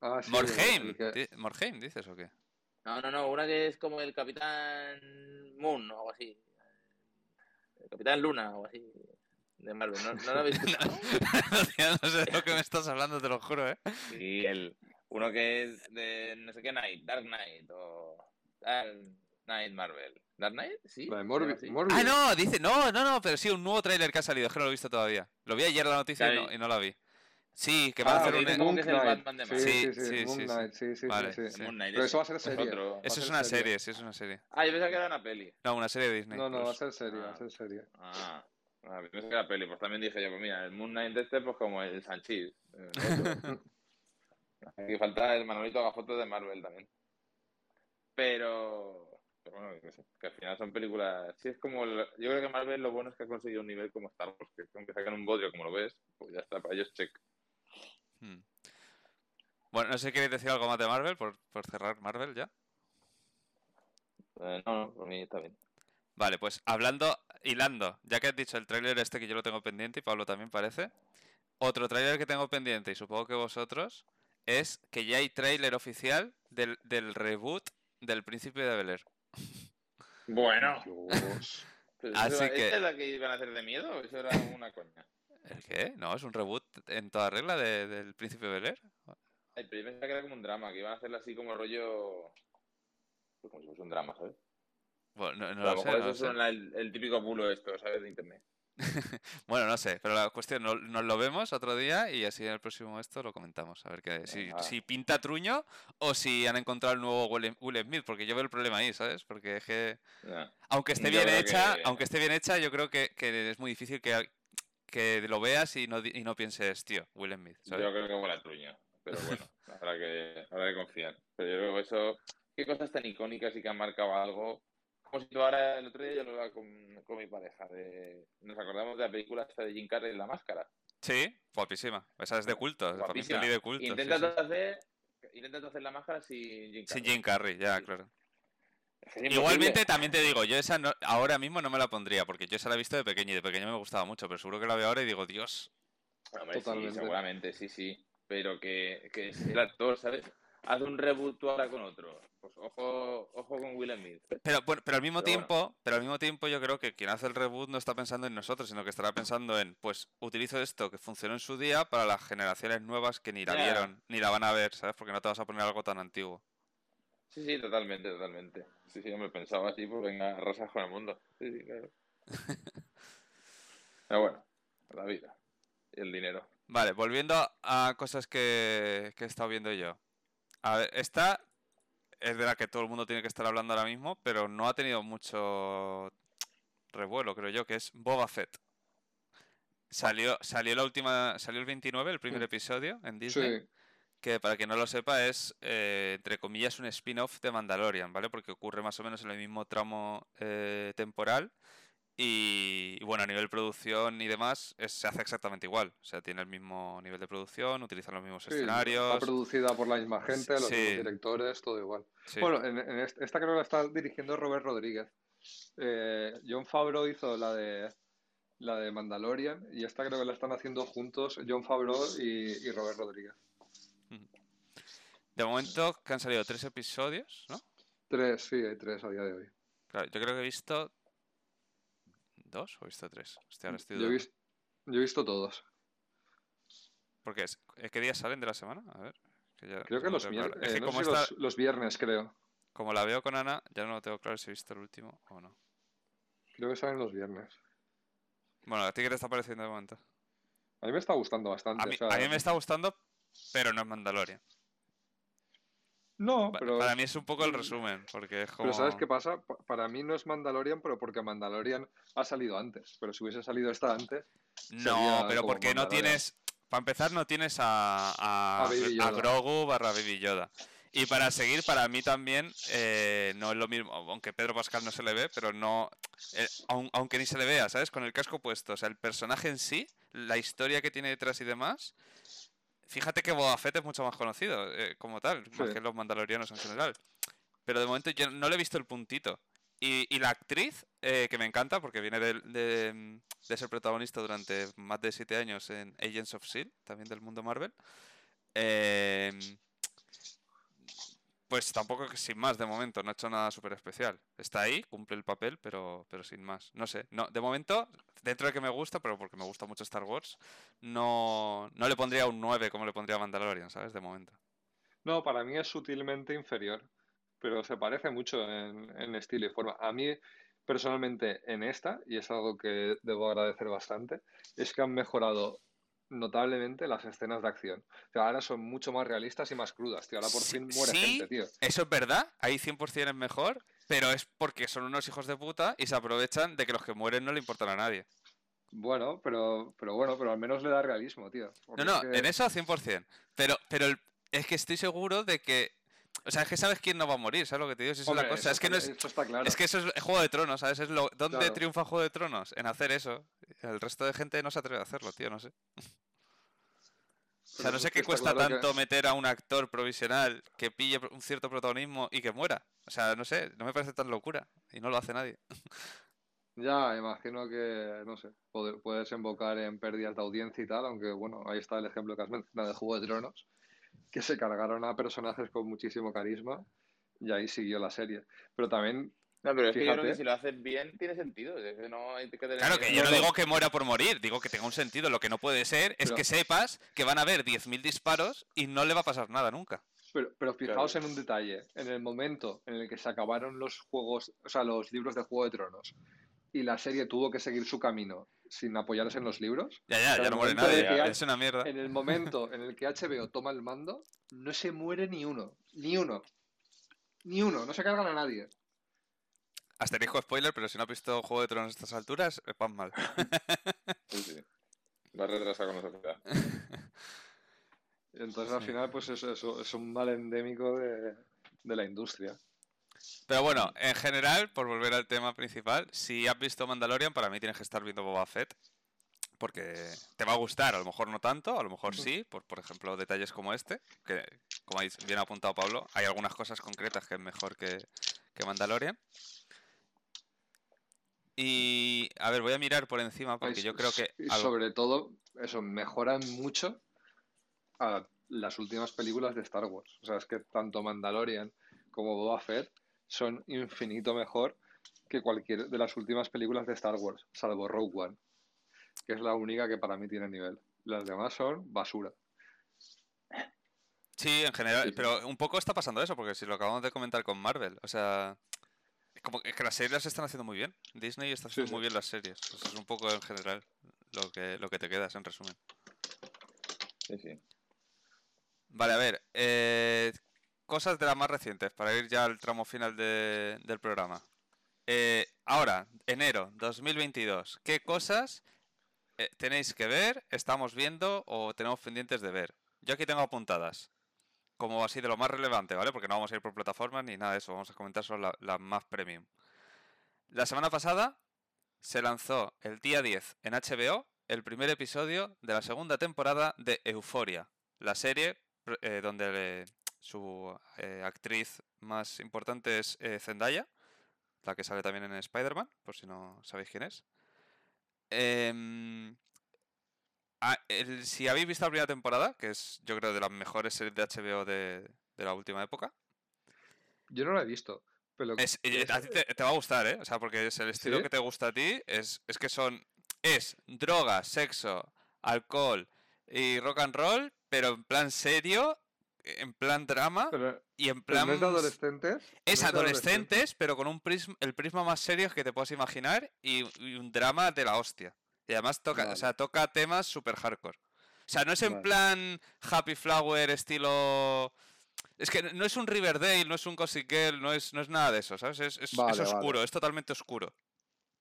Ah, sí, Morheim, que- dices o qué? No, no, no, una que es como el Capitán Moon o algo así. El Capitán Luna o algo así. De Marvel. ¿No, no lo habéis escuchado? no, sé de lo que me estás hablando, te lo juro, ¿eh? Sí, el, uno que es de no sé qué Knight, Dark Knight o Dark Knight Marvel. ¿Dark Knight? Sí. Morbi-. Ah, no, dice, no, no, no, pero sí, un nuevo tráiler que ha salido, es que no lo he visto todavía. Lo vi ayer la noticia y no, y no la vi. Sí, que van a Ah, hacer ok, un... dice Moon es el Knight. Batman de Sí, Marvel. sí, sí, Sí, sí, Moon. Knight, sí, sí, Vale, sí, sí. Moon Knight, Pero eso va a ser es serie. otro. A Eso ser es una serie, sí, es una serie. Ah, yo pensaba que era una peli. No, una serie de Disney. No, no, va a Plus. ser serie, va a Ah. ser serie. Ah, ah, pensé que era peli. Pues también dije yo, pues mira, el Moon Knight este, pues como el Sanchis. Aquí falta el Manolito haga fotos de Marvel también. Pero, pero bueno, que al final son películas. Sí, es como. el- yo creo que Marvel lo bueno es que ha conseguido un nivel como Star Wars, que aunque sacan un bodrio como lo ves, pues ya está, para ellos check. Hmm. Bueno, no sé si queréis decir algo más de Marvel, por, por cerrar Marvel ya. Eh, no, no, por mí está bien. Vale, pues hablando, hilando, ya que has dicho el tráiler este que yo lo tengo pendiente y Pablo también parece, otro tráiler que tengo pendiente y supongo que vosotros es que ya hay tráiler oficial del, del reboot del Príncipe de Bel Air. Bueno, Dios. pero Así que- ¿esta es la que iban a hacer de miedo eso era una coña? ¿El qué? No, es un reboot en toda regla de- del Príncipe Bel Air. Yo pensaba que era como un drama, que iban a hacerlo así como rollo. Pues como si fuese un drama, ¿sabes? Bueno, no, lo lo sé, lo eso sé. la- el, el típico bulo esto, ¿sabes? De internet. Bueno, no sé, pero la cuestión, no- nos lo vemos otro día y así en el próximo esto lo comentamos. A ver que, si, si pinta truño o si han encontrado el nuevo Will Will Smith, porque yo veo el problema ahí, ¿sabes? Porque es que, aunque esté Yo bien hecha, que- aunque esté bien hecha, yo creo que, que es muy difícil que, que lo veas y no, y no pienses, tío, Will Smith, ¿sabes? Yo creo que huele a truño. Pero bueno, habrá que, habrá que confiar. Pero yo creo que eso. Qué cosas tan icónicas y que han marcado algo. Como si tú ahora, el otro día yo lo hablaba con, con mi pareja. De, nos acordamos de la película esta de Jim Carrey, La Máscara. Sí, guapísima. Esa es de culto, es de culto. sí, Intenta sí. hacer. Hacer la máscara sin Jim Carrey. Sin Jim Carrey, ya, Sí. claro. Es que es imposible. Igualmente, también te digo, yo esa no- ahora mismo no me la pondría, porque yo esa la he visto de pequeño y de pequeño me gustaba mucho, pero seguro que la veo ahora y digo, Dios, Hombre, sí, Totalmente. seguramente, sí, sí. Pero que, que es el actor, ¿sabes? Haz un reboot tú ahora con otro. Pues ojo, ojo con Will Smith. Pero, bueno, pero al mismo Pero bueno. tiempo, pero al mismo tiempo yo creo que quien hace el reboot no está pensando en nosotros, sino que estará pensando en, pues, utilizo esto que funcionó en su día para las generaciones nuevas que ni la vieron, ni la van a ver, ¿sabes? Porque no te vas a poner algo tan antiguo. Sí, sí, totalmente, totalmente. Sí, sí, me pensaba así, pues venga, arrasas con el mundo. Sí, sí, claro. Pero bueno, la vida y el dinero. Vale, volviendo a cosas que, que he estado viendo yo. A ver, esta es de la que todo el mundo tiene que estar hablando ahora mismo, pero no ha tenido mucho revuelo, creo yo, que es Boba Fett. Salió, salió la última, salió el 29, el primer episodio en Disney. Sí, que para quien no lo sepa es, eh, entre comillas, un spin-off de Mandalorian, ¿vale? Porque ocurre más o menos en el mismo tramo eh, temporal Y, y bueno, a nivel producción y demás, es- se hace exactamente igual. O sea, tiene el mismo nivel de producción, utilizan los mismos Sí, está escenarios. producida por la misma gente, los Sí. mismos directores, todo igual. Sí. Bueno, en, en est- esta creo que la está dirigiendo Robert Rodríguez. Eh, John Favreau hizo la de la de Mandalorian y esta creo que la están haciendo juntos John Favreau y, y Robert Rodríguez. De momento que han salido tres episodios, ¿no? Tres, sí, hay tres a día de hoy. Claro, yo creo que he visto dos o he visto tres. Hostia, ahora estoy Yo he, dudando. vis- yo he visto todos. ¿Por qué? ¿Eh, ¿Qué días salen de la semana? A ver. que ya- Creo que los. Es eh, que no como, sé si esta- los, los viernes, creo. como la veo con Ana, ya no lo tengo claro si he visto el último o no. Creo que salen los viernes. Bueno, ¿a ti qué te está pareciendo de momento? A mí me está gustando bastante. A mí, o sea, a mí me está gustando, pero no es Mandalorian. No, pero, Para mí es un poco el resumen, porque es como... pero ¿sabes qué pasa? Pa- Para mí no es Mandalorian, pero porque Mandalorian ha salido antes. Pero si hubiese salido esta antes, No, pero porque no tienes... Para empezar, no tienes a, a. Grogu barra Baby Yoda. Y para seguir, para mí también, eh, no es lo mismo, aunque Pedro Pascal no se le ve, pero no, eh, aun- aunque ni se le vea, ¿sabes? Con el casco puesto, o sea, el personaje en sí, la historia que tiene detrás y demás, fíjate que Boba Fett es mucho más conocido, eh, como tal, más Sí. que los mandalorianos en general. Pero de momento yo no le he visto el puntito. Y, y la actriz, eh, que me encanta, porque viene de, de- de ser protagonista durante más de siete años en Agents of S.H.I.E.L.D., también del mundo Marvel, eh, pues tampoco que sin más de momento, no ha hecho nada súper especial. Está ahí, cumple el papel, pero, pero sin más. No sé, no, de momento, dentro de que me gusta, pero porque me gusta mucho Star Wars, no, no le pondría un 9 como le pondría Mandalorian, ¿sabes? De momento. No, para mí es sutilmente inferior, pero se parece mucho en, en estilo y forma. A mí, personalmente, en esta, y es algo que debo agradecer bastante, es que han mejorado notablemente las escenas de acción. O sea, ahora son mucho más realistas y más crudas, tío. Ahora por Sí- fin muere sí, gente, tío. Eso es verdad, ahí 100% es mejor, pero es porque son unos hijos de puta y se aprovechan de que los que mueren no le importan a nadie. Bueno, pero, pero bueno, pero al menos le da realismo, tío. No, no, es que- en eso 100%. Pero, pero el- es que estoy seguro de que... O sea, es que sabes quién no va a morir, ¿sabes lo que te digo? Si es la cosa. Es que no está- es... eso está claro. Es que eso es Juego de Tronos, ¿sabes? Es lo... ¿Dónde Claro. triunfa Juego de Tronos? En hacer eso. El resto de gente no se atreve a hacerlo, tío, no sé. O sea, no sé qué cuesta claro que- tanto meter a un actor provisional que pille un cierto protagonismo y que muera. O sea, no sé, no me parece tan locura. Y no lo hace nadie. Ya, imagino que, no sé, puede- puedes invocar en pérdidas de audiencia y tal, aunque bueno, ahí está el ejemplo que has mencionado de Juego de Tronos, que se cargaron a personajes con muchísimo carisma y ahí siguió la serie. Pero también, No, pero es que yo creo que si lo haces bien, tiene sentido. Es que no hay que tener Claro que miedo. yo no digo que muera por morir, digo que tenga un sentido. Lo que no puede ser es Pero- que sepas que van a haber 10.000 disparos y no le va a pasar nada nunca. pero, pero fijaos en un detalle, en el momento en el que se acabaron los juegos, o sea, los libros de Juego de Tronos y la serie tuvo que seguir su camino sin apoyarse en los libros, Ya, ya, ya no muere nadie. Es una mierda. en el momento en el que HBO toma el mando, no se muere ni uno, ni uno, ni uno, no se cargan a nadie. Asterisco spoiler, pero si no has visto Juego de Tronos a estas alturas, eh, vas mal. Sí, sí. Va retrasado con sociedad. Entonces al final pues es, es, es un mal endémico de, de la industria. Pero bueno, en general, por volver al tema principal, si has visto Mandalorian, para mí tienes que estar viendo Boba Fett. Porque te va a gustar, a lo mejor no tanto, a lo mejor sí, por, por ejemplo, detalles como este, que como bien apuntado Pablo, hay algunas cosas concretas que es mejor que, que Mandalorian. Y a ver, voy a mirar por encima porque Y yo creo que y algo- sobre todo, eso, mejoran mucho a las últimas películas de Star Wars. O sea, es que tanto Mandalorian como Boba Fett son infinito mejor que cualquier de las últimas películas de Star Wars, salvo Rogue One, que es la única que para mí tiene nivel. Las demás son basura. Sí, en general, Sí, pero un poco está pasando eso, porque si lo acabamos de comentar con Marvel, o sea, como es que las series las están haciendo muy bien. Disney está haciendo sí. muy bien las series. Eso es un poco en general lo que, lo que te quedas, en resumen. Sí, sí. Vale, a ver, eh, cosas de las más recientes, para ir ya al tramo final de- del programa. Eh, ahora, enero 2022, ¿qué cosas eh, tenéis que ver, estamos viendo o tenemos pendientes de ver? Yo aquí tengo apuntadas, como así de lo más relevante, ¿vale? Porque no vamos a ir por plataformas ni nada de eso, vamos a comentar solo la- las más premium. La semana pasada se lanzó el día 10 en HBO el primer episodio de la segunda temporada de Euforia, la serie eh, donde le- su eh, actriz más importante es eh, Zendaya, la que sale también en Spider-Man, por si no sabéis quién es. Em, ah, el- si habéis visto la primera temporada, que es yo creo de las mejores series de HBO de, de la última época, Yo no la he visto, pero es, a ti te, te va a gustar, ¿eh? O sea, porque es el estilo ¿Sí? que te gusta a ti, es, es que son, es droga, sexo, alcohol y rock and roll, pero en plan serio, en plan drama pero, y en plan... no es de adolescentes. Es ¿No es de adolescentes, pero con un prisma, el prisma más serio que te puedas imaginar y, y un drama de la hostia. Y además toca, o sea, toca temas super hardcore. O sea, no es en Vale. plan Happy Flower estilo. Es que no es un Riverdale, no es un Gossip Girl, no es, no es nada de eso, ¿sabes? Es, es- Vale, oscuro, es totalmente oscuro.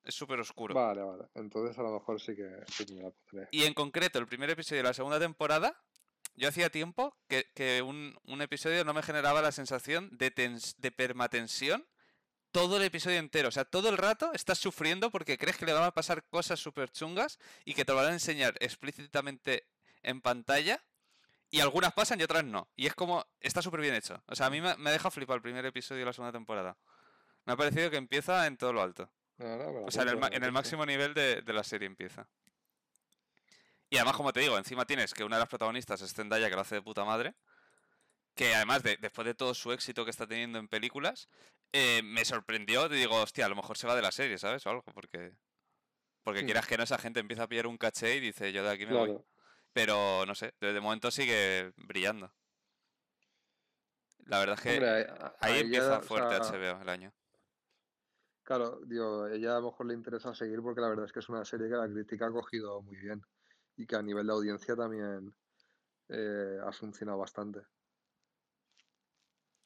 Es súper oscuro. Vale, vale. Entonces a lo mejor sí que, sí que me la pondré. Y en concreto, el primer episodio de la segunda temporada, yo hacía tiempo que, que un, un episodio no me generaba la sensación de, tens- de permatensión todo el episodio entero. O sea, todo el rato estás sufriendo porque crees que le van a pasar cosas súper chungas y que te lo van a enseñar explícitamente en pantalla. Y algunas pasan y otras no. Y es como, está súper bien hecho. O sea, a mí me, me deja flipar el primer episodio de la segunda temporada. Me ha parecido que empieza en todo lo alto. No, no, O sea, en el, en el máximo nivel de, de la serie empieza. Y además, como te digo, encima tienes que una de las protagonistas es Zendaya, que lo hace de puta madre. Que además, de- después de todo su éxito que está teniendo en películas, eh, me sorprendió. Te digo, hostia, a lo mejor se va de la serie, ¿sabes? O algo, porque. Porque quieras que no, esa gente empieza a pillar un caché y dice, yo de aquí me voy. Pero no sé, de, momento sigue brillando. La verdad es que Hombre, a- a- ahí a empieza ella, o fuerte sea, HBO el año. Claro, digo, ella a lo mejor le interesa seguir porque la verdad es que es una serie que la crítica ha cogido muy bien y que a nivel de audiencia también eh, ha funcionado bastante.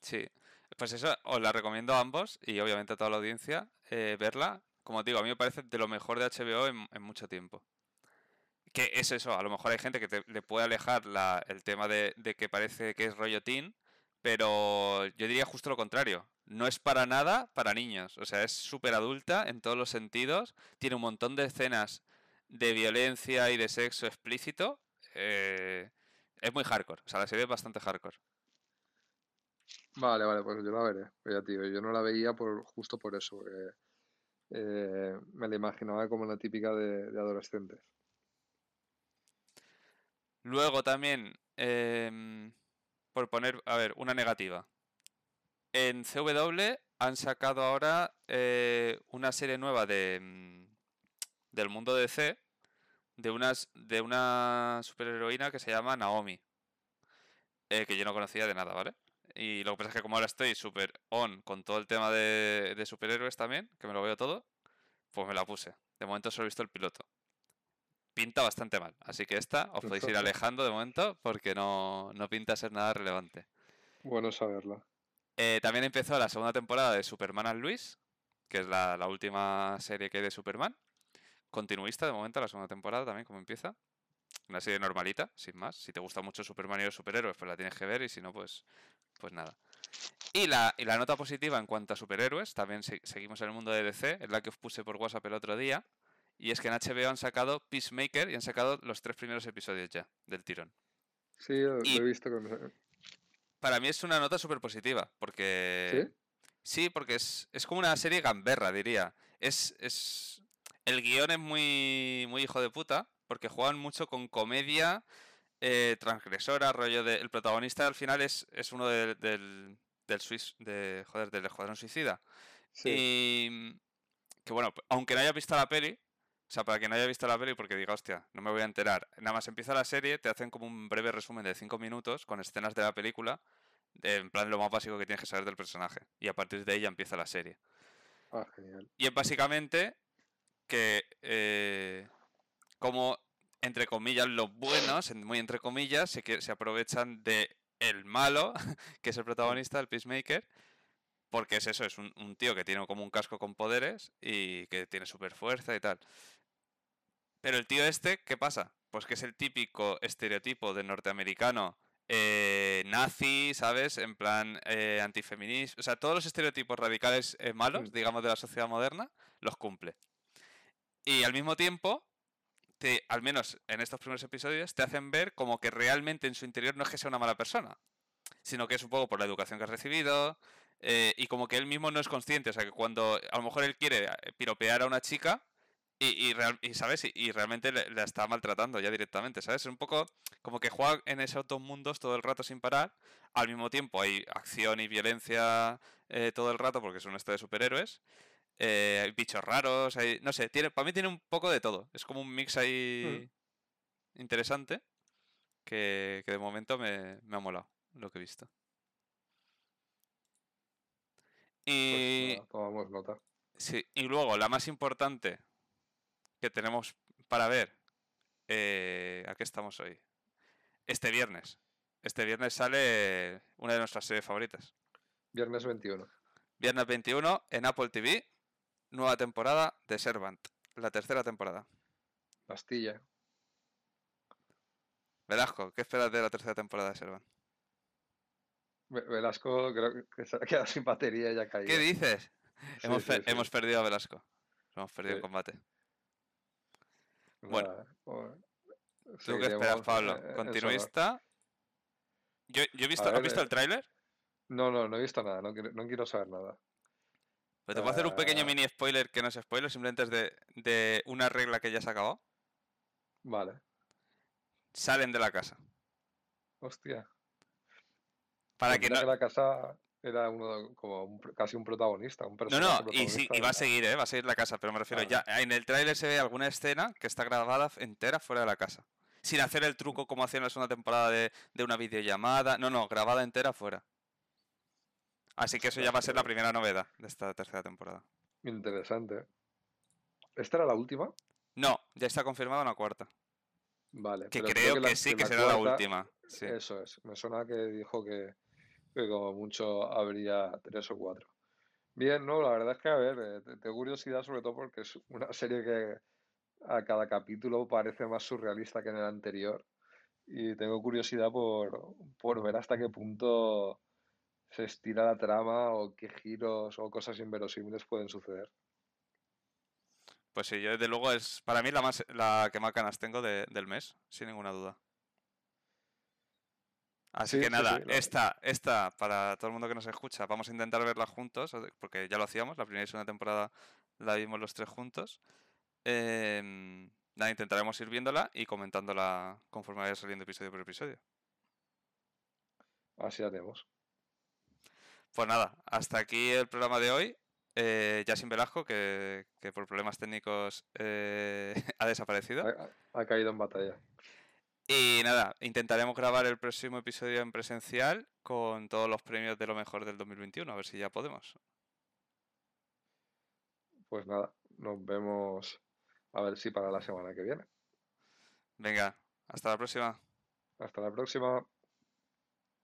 Sí, pues eso os la recomiendo a ambos y obviamente a toda la audiencia eh, verla. Como digo, a mí me parece de lo mejor de HBO en, mucho tiempo. Que es eso, a lo mejor hay gente que te- le puede alejar el tema de, que parece que es rollo pero yo diría justo lo contrario. No es para nada para niños, o sea, es súper adulta en todos los sentidos, tiene un montón de escenas de violencia y de sexo explícito. eh, es muy hardcore, o sea, la serie es bastante hardcore. Vale, vale, pues yo la veré. Pero ya, tío, yo no la veía por justo por eso, eh, me la imaginaba como una típica de, adolescentes. Luego también, em, por poner, a ver, una negativa. En CW han sacado ahora eh, una serie nueva de, mm, del mundo DC de, unas, de una superheroína que se llama Naomi. eh, que yo no conocía de nada, ¿vale? Y lo que pasa es que como ahora estoy súper on con todo el tema de, de superhéroes también, que me lo veo todo, pues me la puse. De momento solo he visto el piloto. Pinta bastante mal, así que esta os podéis ir alejando de momento porque no, no pinta ser nada relevante. Bueno saberlo. Eh, también empezó la segunda temporada de Superman and Luis, que es la, la última serie que hay de Superman. Continuista de momento, la segunda temporada también, como empieza. Una serie normalita, sin más. Si te gusta mucho Superman y los superhéroes, pues la tienes que ver, y si no, pues, pues nada. Y la, y la nota positiva en cuanto a superhéroes, también se- seguimos en el mundo de DC, es la que os puse por WhatsApp el otro día. Y es que en HBO han sacado Peacemaker y han sacado los tres primeros episodios ya, del tirón. Sí, lo, lo Y- he visto con... Para mí es una nota súper positiva, porque... ¿Sí? Sí, porque es, es como una serie gamberra, diría. Es, es... El guion es muy, muy hijo de puta, porque juegan mucho con comedia eh, transgresora, rollo de... El protagonista al final es, es uno de- del, del, Suis- de, joder, del Escuadrón Suicida. Sí. Y que bueno, aunque no haya visto la peli, o sea, para quien no haya visto la peli, porque diga, hostia, no me voy a enterar. Nada más empieza la serie, te hacen como un breve resumen de 5 minutos con escenas de la película, de- en plan lo más básico que tienes que saber del personaje. Y a partir de ya empieza la serie. Ah, genial. Y es básicamente que eh, como entre comillas los buenos, en- muy entre comillas, se, que- se aprovechan de el malo, que es el protagonista, el Peacemaker, porque es eso, es un, un tío que tiene como un casco con poderes y que tiene super fuerza y tal. Pero el tío este, ¿qué pasa? Pues que es el típico estereotipo de norteamericano eh, nazi, ¿sabes? En plan eh, antifeminista. O sea, todos los estereotipos radicales eh, malos, Mm. digamos, de la sociedad moderna, los cumple. Y al mismo tiempo, al menos en estos primeros episodios, te hacen ver como que realmente en su interior no es que sea una mala persona, sino que es un poco por la educación que ha recibido eh, y como que él mismo no es consciente. O sea, que cuando a lo mejor él quiere eh, piropear a una chica y, real- y, ¿sabes? Y, realmente la está maltratando ya directamente, ¿sabes? Es un poco como que juega en esos dos mundos todo el rato sin parar. Al mismo tiempo hay acción y violencia eh, todo el rato porque es un esto de superhéroes. Eh, hay bichos raros, hay, no sé, tiene, para mí tiene un poco de todo. Es como un mix ahí interesante que, que de momento me, me ha molado lo que he visto. Pues Y, nada, tomamos nota. sí, y luego la más importante que tenemos para ver, eh, ¿a qué estamos hoy? Este viernes. Este viernes sale una de nuestras series favoritas. Viernes 21. Viernes 21 en Apple TV, nueva temporada de Servant, la tercera temporada. Bastilla. Velasco, ¿qué esperas de la tercera temporada de Servant? Ve- Velasco creo que se ha quedado sin batería y ya ha caído. ¿Qué dices? Sí, hemos, sí, per- sí. hemos perdido a Velasco. Hemos perdido Sí. combate. bueno. Bueno, ¿Tú qué esperas, Pablo? eh. ¿Continuista? Yo, yo he visto, ver, ¿Has visto eh, el tráiler? No, no, no he visto nada, no quiero, no quiero saber nada. Pero te puedo hacer un pequeño Ah. mini spoiler que no es spoiler, simplemente es de, de una regla que ya se ha acabado. Vale. Salen de la casa. Hostia. Para Pues que no. la casa era uno como un casi un protagonista, un No, personaje no, y, sí, protagonista y va a la- seguir, ¿eh? Va a seguir la casa, pero me refiero, ya en el tráiler se ve alguna escena que está grabada entera fuera de la casa. Sin hacer el truco como hacía en la segunda temporada de, de una videollamada. No, no, grabada entera fuera. Así que eso ya va a ser la primera novedad de esta tercera temporada. Interesante. ¿Esta era la última? No, ya está confirmada una cuarta. Vale, Que creo que, la- sí, que la será la última. Sí. Eso es. Me suena que dijo que, que como mucho habría tres o cuatro. Bien, no, la verdad es que, a ver, eh, te- tengo curiosidad sobre todo porque es una serie que a cada capítulo parece más surrealista que en el anterior. Y tengo curiosidad por, por ver hasta qué punto se estira la trama o qué giros o cosas inverosímiles pueden suceder. Pues sí, yo desde luego es para mí la más la que más ganas tengo de- del mes, sin ninguna duda. Así Sí, que nada, sí, esta, esta, para todo el mundo que nos escucha, vamos a intentar verla juntos, porque ya lo hacíamos, la primera y segunda temporada la vimos los tres juntos. Em, nada, intentaremos ir viéndola y comentándola conforme vaya saliendo episodio por episodio. Así haremos. Pues nada, hasta aquí el programa de hoy. Eh, ya sin Velasco, que, que por problemas técnicos eh, ha desaparecido. Ha, ha- ha caído en batalla. Y nada, intentaremos grabar el próximo episodio en presencial con todos los premios de lo mejor del 2021, a ver si ya podemos. Pues nada, nos vemos a ver si para la semana que viene. Venga, hasta la próxima. Hasta la próxima.